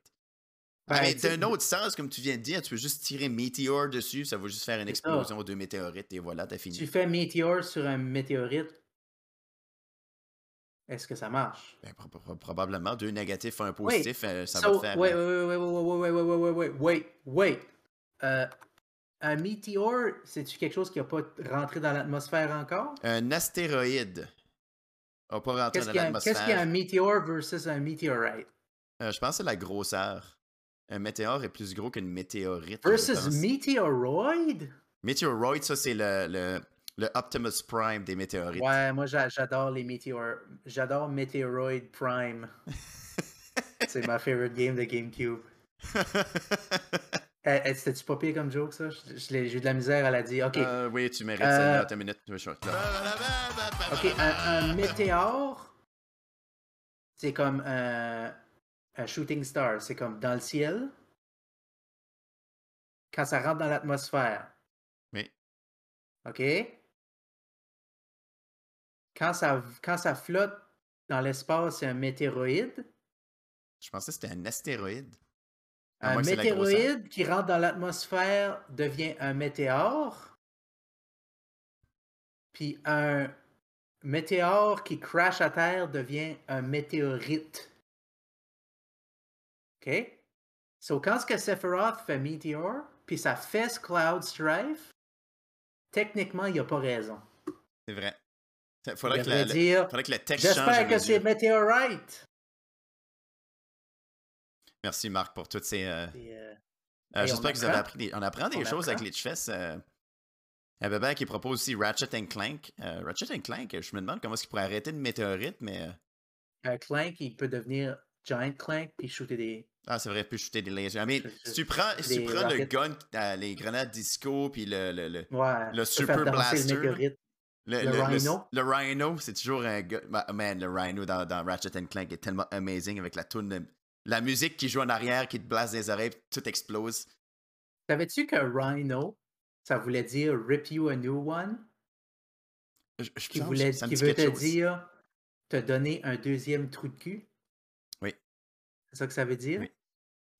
Ben, Ah, mais d'un autre sens, comme tu viens de dire, tu peux juste tirer Meteor dessus, ça va juste faire une ça. explosion de météorites et voilà, t'as fini. Tu fais météore sur un météorite. Est-ce que ça marche? Ben, pro- pro- probablement deux négatifs, un positif, euh, ça va te faire. Wait, euh, wait, wait, wait, wait, wait, wait, wait, wait, wait, wait. Euh, un météore, c'est-tu quelque chose qui n'a pas rentré dans l'atmosphère encore? Un astéroïde n'a pas rentré dans a- qu'est-ce qu'il y a un l'atmosphère. météore versus un météorite? Euh, je pense que c'est la grosseur. Un météore est plus gros qu'une météorite. Versus météoroid? Météoroid, ça c'est le, le, le Optimus Prime des météorites. Ouais, moi j'a- j'adore les météores. J'adore Meteoroid Prime. c'est ma favorite game de GameCube. Eh, eh, C'était-tu pas pire comme joke, ça? J'ai eu de la misère, elle a dit. Ok, Euh, oui, tu mérites Euh, ça. Minute. Ok, un, un météore, c'est comme un, un shooting star. C'est comme dans le ciel. Quand ça rentre dans l'atmosphère. Oui. OK? Quand ça, quand ça flotte dans l'espace, c'est un météoroïde. Je pensais que c'était un astéroïde. À Un météoroïde qui rentre dans l'atmosphère devient un météore. Puis un météore qui crash à terre devient un météorite. OK? So, quand ce que Sephiroth fait Meteor, puis ça fesse Cloud Strife, techniquement, il n'a pas raison. C'est vrai. Il Faudrait que, la- dire faudrait que le texte change. J'espère que c'est. Meteorite. Merci Marc pour toutes ces. euh, Puis, euh, euh, J'espère que vous avez appris des... On apprend des On choses avec apprend. Glitchfest. euh. Il y a Bébert qui propose aussi Ratchet and Clank. Euh, Ratchet and Clank, je me demande comment est-ce qu'il pourrait arrêter de météorite, mais. euh, Euh, Clank, il peut devenir Giant Clank puis shooter des. Ah, c'est vrai, il peut shooter des lasers. Mais Je- je- si tu prends, si tu prends le gun, euh, les grenades disco, puis le, le, le, Ouais. Le Super Blaster, Le météorite. le, Le Rhino? le Rhino, c'est toujours un gars. Man, le Rhino dans, dans Ratchet Clank est tellement amazing avec la tune, la musique qui joue en arrière, qui te blase des oreilles, tout explose. Savais-tu que Rhino, ça voulait dire Rip You a New One? Je, je Qui, voulait, qui veut te chose. dire te donner un deuxième trou de cul? Oui. C'est ça que ça veut dire? Oui.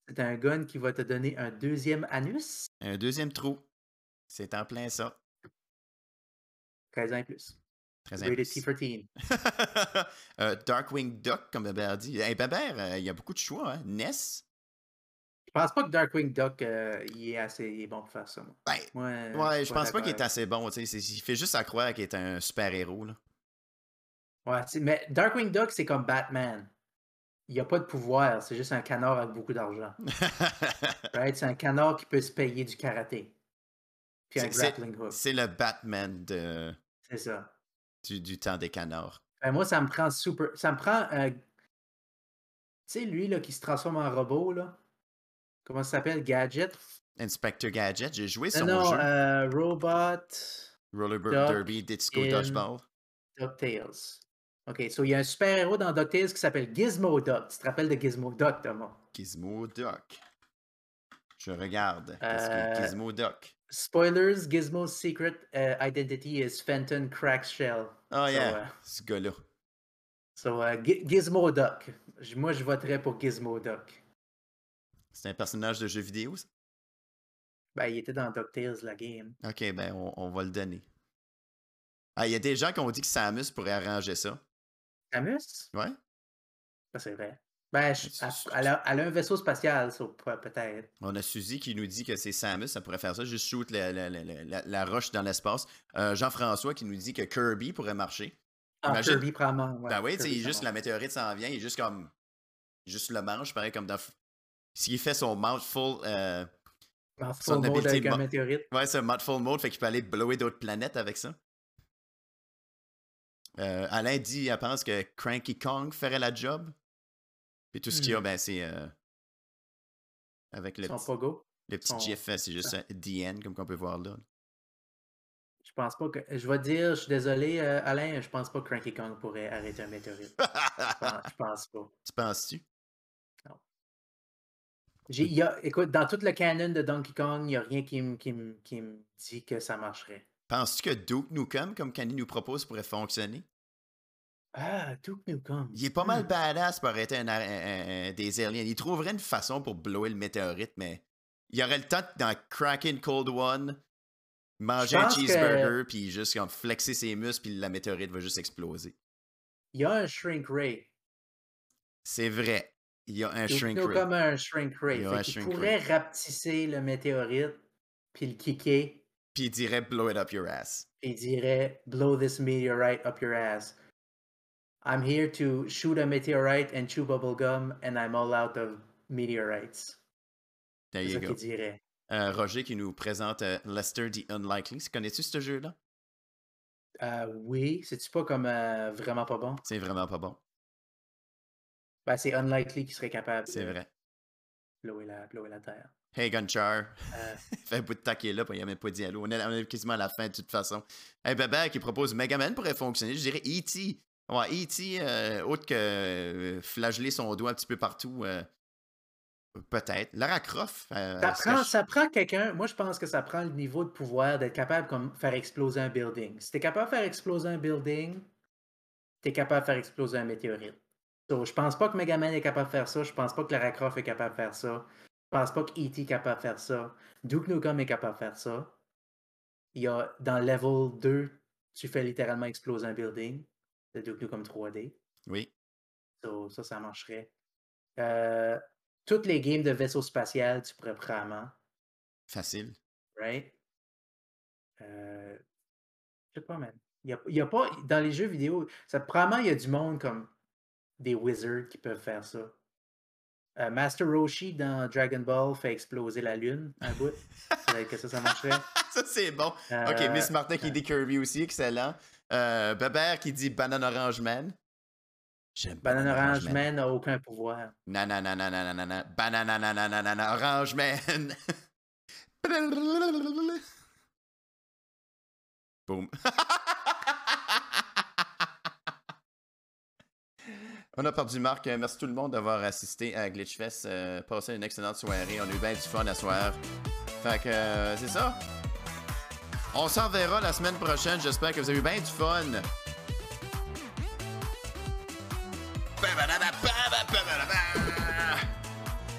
C'est un gun qui va te donner un deuxième anus? Un deuxième trou. C'est en plein ça. 13 ans et plus. Très Rated impressionnant. T13. Euh, Darkwing Duck, comme Bébert dit. Hey, Bébert, euh, il y a beaucoup de choix. Hein? Ness? Je pense pas que Darkwing Duck euh, il est assez il est bon pour faire ça. Moi. Ben, ouais, suis je pense pas qu'il est assez bon. Il fait juste à croire qu'il est un super-héros. là. Ouais, mais Darkwing Duck, c'est comme Batman. Il n'y a pas de pouvoir, c'est juste un canard avec beaucoup d'argent. Right? C'est un canard qui peut se payer du karaté. Puis un grappling hook. c'est le Batman de, C'est ça. Du, du temps des canards. Ben, moi, ça me prend super. Ça me prend. euh, Tu sais, lui là, qui se transforme en robot, là. Comment ça s'appelle? Gadget? Inspector Gadget, j'ai joué Non, son non, jeu. euh, Robot Roller Duck Derby, Disco Dodgeball. DuckTales. OK, so il y a un super-héros dans DuckTales qui s'appelle Gizmo Duck. Tu te rappelles de Gizmo Duck, Thomas? Gizmo Duck. Je regarde. Qu'est-ce que Euh, Gizmo Duck? Spoilers, Gizmo's secret uh, identity is Fenton Crackshell. Oh So, yeah, euh, ce gars-là. So, uh, Gi- Gizmo Duck. J- Moi, je voterais pour Gizmo Duck. C'est un personnage de jeu vidéo, ça? Ben, il était dans DuckTales, la game. Ok, ben on, on va le donner. Ah, il y a des gens qui ont dit que Samus pourrait arranger ça. Samus? Ouais? Ben, c'est vrai. Ben, je- elle, a, elle a un vaisseau spatial, peut-être. On a Suzy qui nous dit que c'est Samus, ça pourrait faire ça, juste shoot la, la- la- la- roche dans l'espace. Euh, Jean-François qui nous dit que Kirby pourrait marcher. Ah, Imagine- Kirby, probablement. ouais, ben oui, Kirby, il juste la météorite s'en vient, il est juste comme. Juste le manche, pareil comme dans. S'il fait son mouthful. Euh... son mode avec un météorite. Ouais, c'est un mouthful mode, fait qu'il peut aller blower d'autres planètes avec ça. Euh, Alain dit, elle pense que Cranky Kong ferait la job. Puis tout ce qu'il y a, Hmm. ben c'est. euh, Avec le Son petit, pogo. le petit son- GIF, euh, c'est juste un DN, comme qu'on peut voir là. Je pense pas que. Je vais te dire, je suis désolé, euh, Alain, je pense pas que Cranky Kong pourrait arrêter un météorite. Je pense, je pense pas. tu penses-tu? Il y a, écoute, dans tout le canon de Donkey Kong, il n'y a rien qui me qui qui dit que ça marcherait. Penses-tu que Duke Nukem, comme Candy nous propose, pourrait fonctionner? Ah, Duke Nukem. Il est pas mal Hmm. badass pour arrêter un, un- un- un- des aliens. Il trouverait une façon pour blower le météorite, mais il aurait le temps dans Kraken Cold One, manger un que- cheeseburger, puis juste comme flexer ses muscles, puis la météorite va juste exploser. Il y a un Shrink Ray. C'est vrai. Il y a un Duke shrink rate. a un Shrink Ray. Il y a un shrink pourrait rapetisser le météorite, puis le kicker, Puis il dirait blow it up your ass. puis il dirait Blow this meteorite up your ass. I'm here to shoot a meteorite and chew bubblegum, and I'm all out of meteorites. There C'est you go. dirait. Euh, Roger qui nous présente euh, Lester the Unlikely. Connais-tu ce jeu-là? Euh, oui, c'est-tu pas comme euh, vraiment pas bon? C'est vraiment pas bon. Ben, c'est unlikely qu'il serait capable C'est vrai. blower la, blower la Terre. Hey Gunchar. Fait un bout de temps qu'il est là, puis il n'a même pas dit allô. On est, on est quasiment à la fin de toute façon. Hey Bébé qui propose Megaman pourrait fonctionner. Je dirais E.T. Ouais, E.T. euh, autre que euh, flageller son doigt un petit peu partout. euh, Peut-être. Lara Croft. euh, ça, prend, ça prend quelqu'un, moi je pense que ça prend le niveau de pouvoir d'être capable de faire exploser un building. Si tu es capable de faire exploser un building, tu es capable de faire exploser un météorite. So, je pense pas que Megaman est capable de faire ça, je pense pas que Lara Croft est capable de faire ça, je pense pas que E.T. est capable de faire ça, Duke Nukem est capable de faire ça. Il y a dans level 2, tu fais littéralement exploser un building de Duke Nukem 3D. Oui. So, ça, ça marcherait. Euh, toutes les games de vaisseau spatial, tu pourrais probablement, Facile. right? Euh, je sais pas, man. Il y y a pas, dans les jeux vidéo, ça, probablement il y a du monde comme des wizards qui peuvent faire ça. Euh, Master Roshi dans Dragon Ball fait exploser la lune un bout. Peut-être que ça, ça marcherait. Ça, c'est bon. Ok, Miss Martin qui dit Kirby aussi, excellent. Euh, Bébert qui dit Banane Orange Man. J'aime Banane Orange Man n'a aucun pouvoir. Nanana, nanana, nanana, banana, nanana, Orange Man. Boum. On a perdu Marc. Merci tout le monde d'avoir assisté à Glitchfest. Euh, passez une excellente soirée. On a eu bien du fun à soir. Fait que euh, c'est ça. On s'en verra la semaine prochaine. J'espère que vous avez eu bien du fun.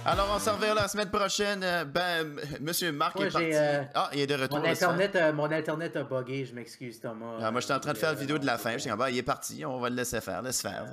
Alors, on s'en reverra la semaine prochaine. Euh, Ben, Monsieur Marc Moi, est parti. j'ai, euh, Ah, il est de retour. Mon internet, euh, mon internet a buggé, je m'excuse Thomas. Ah, moi, j'étais en train de faire Euh, la vidéo de la fin. Je dis, ah, bah, il est parti, on va le laisser faire, laisse faire.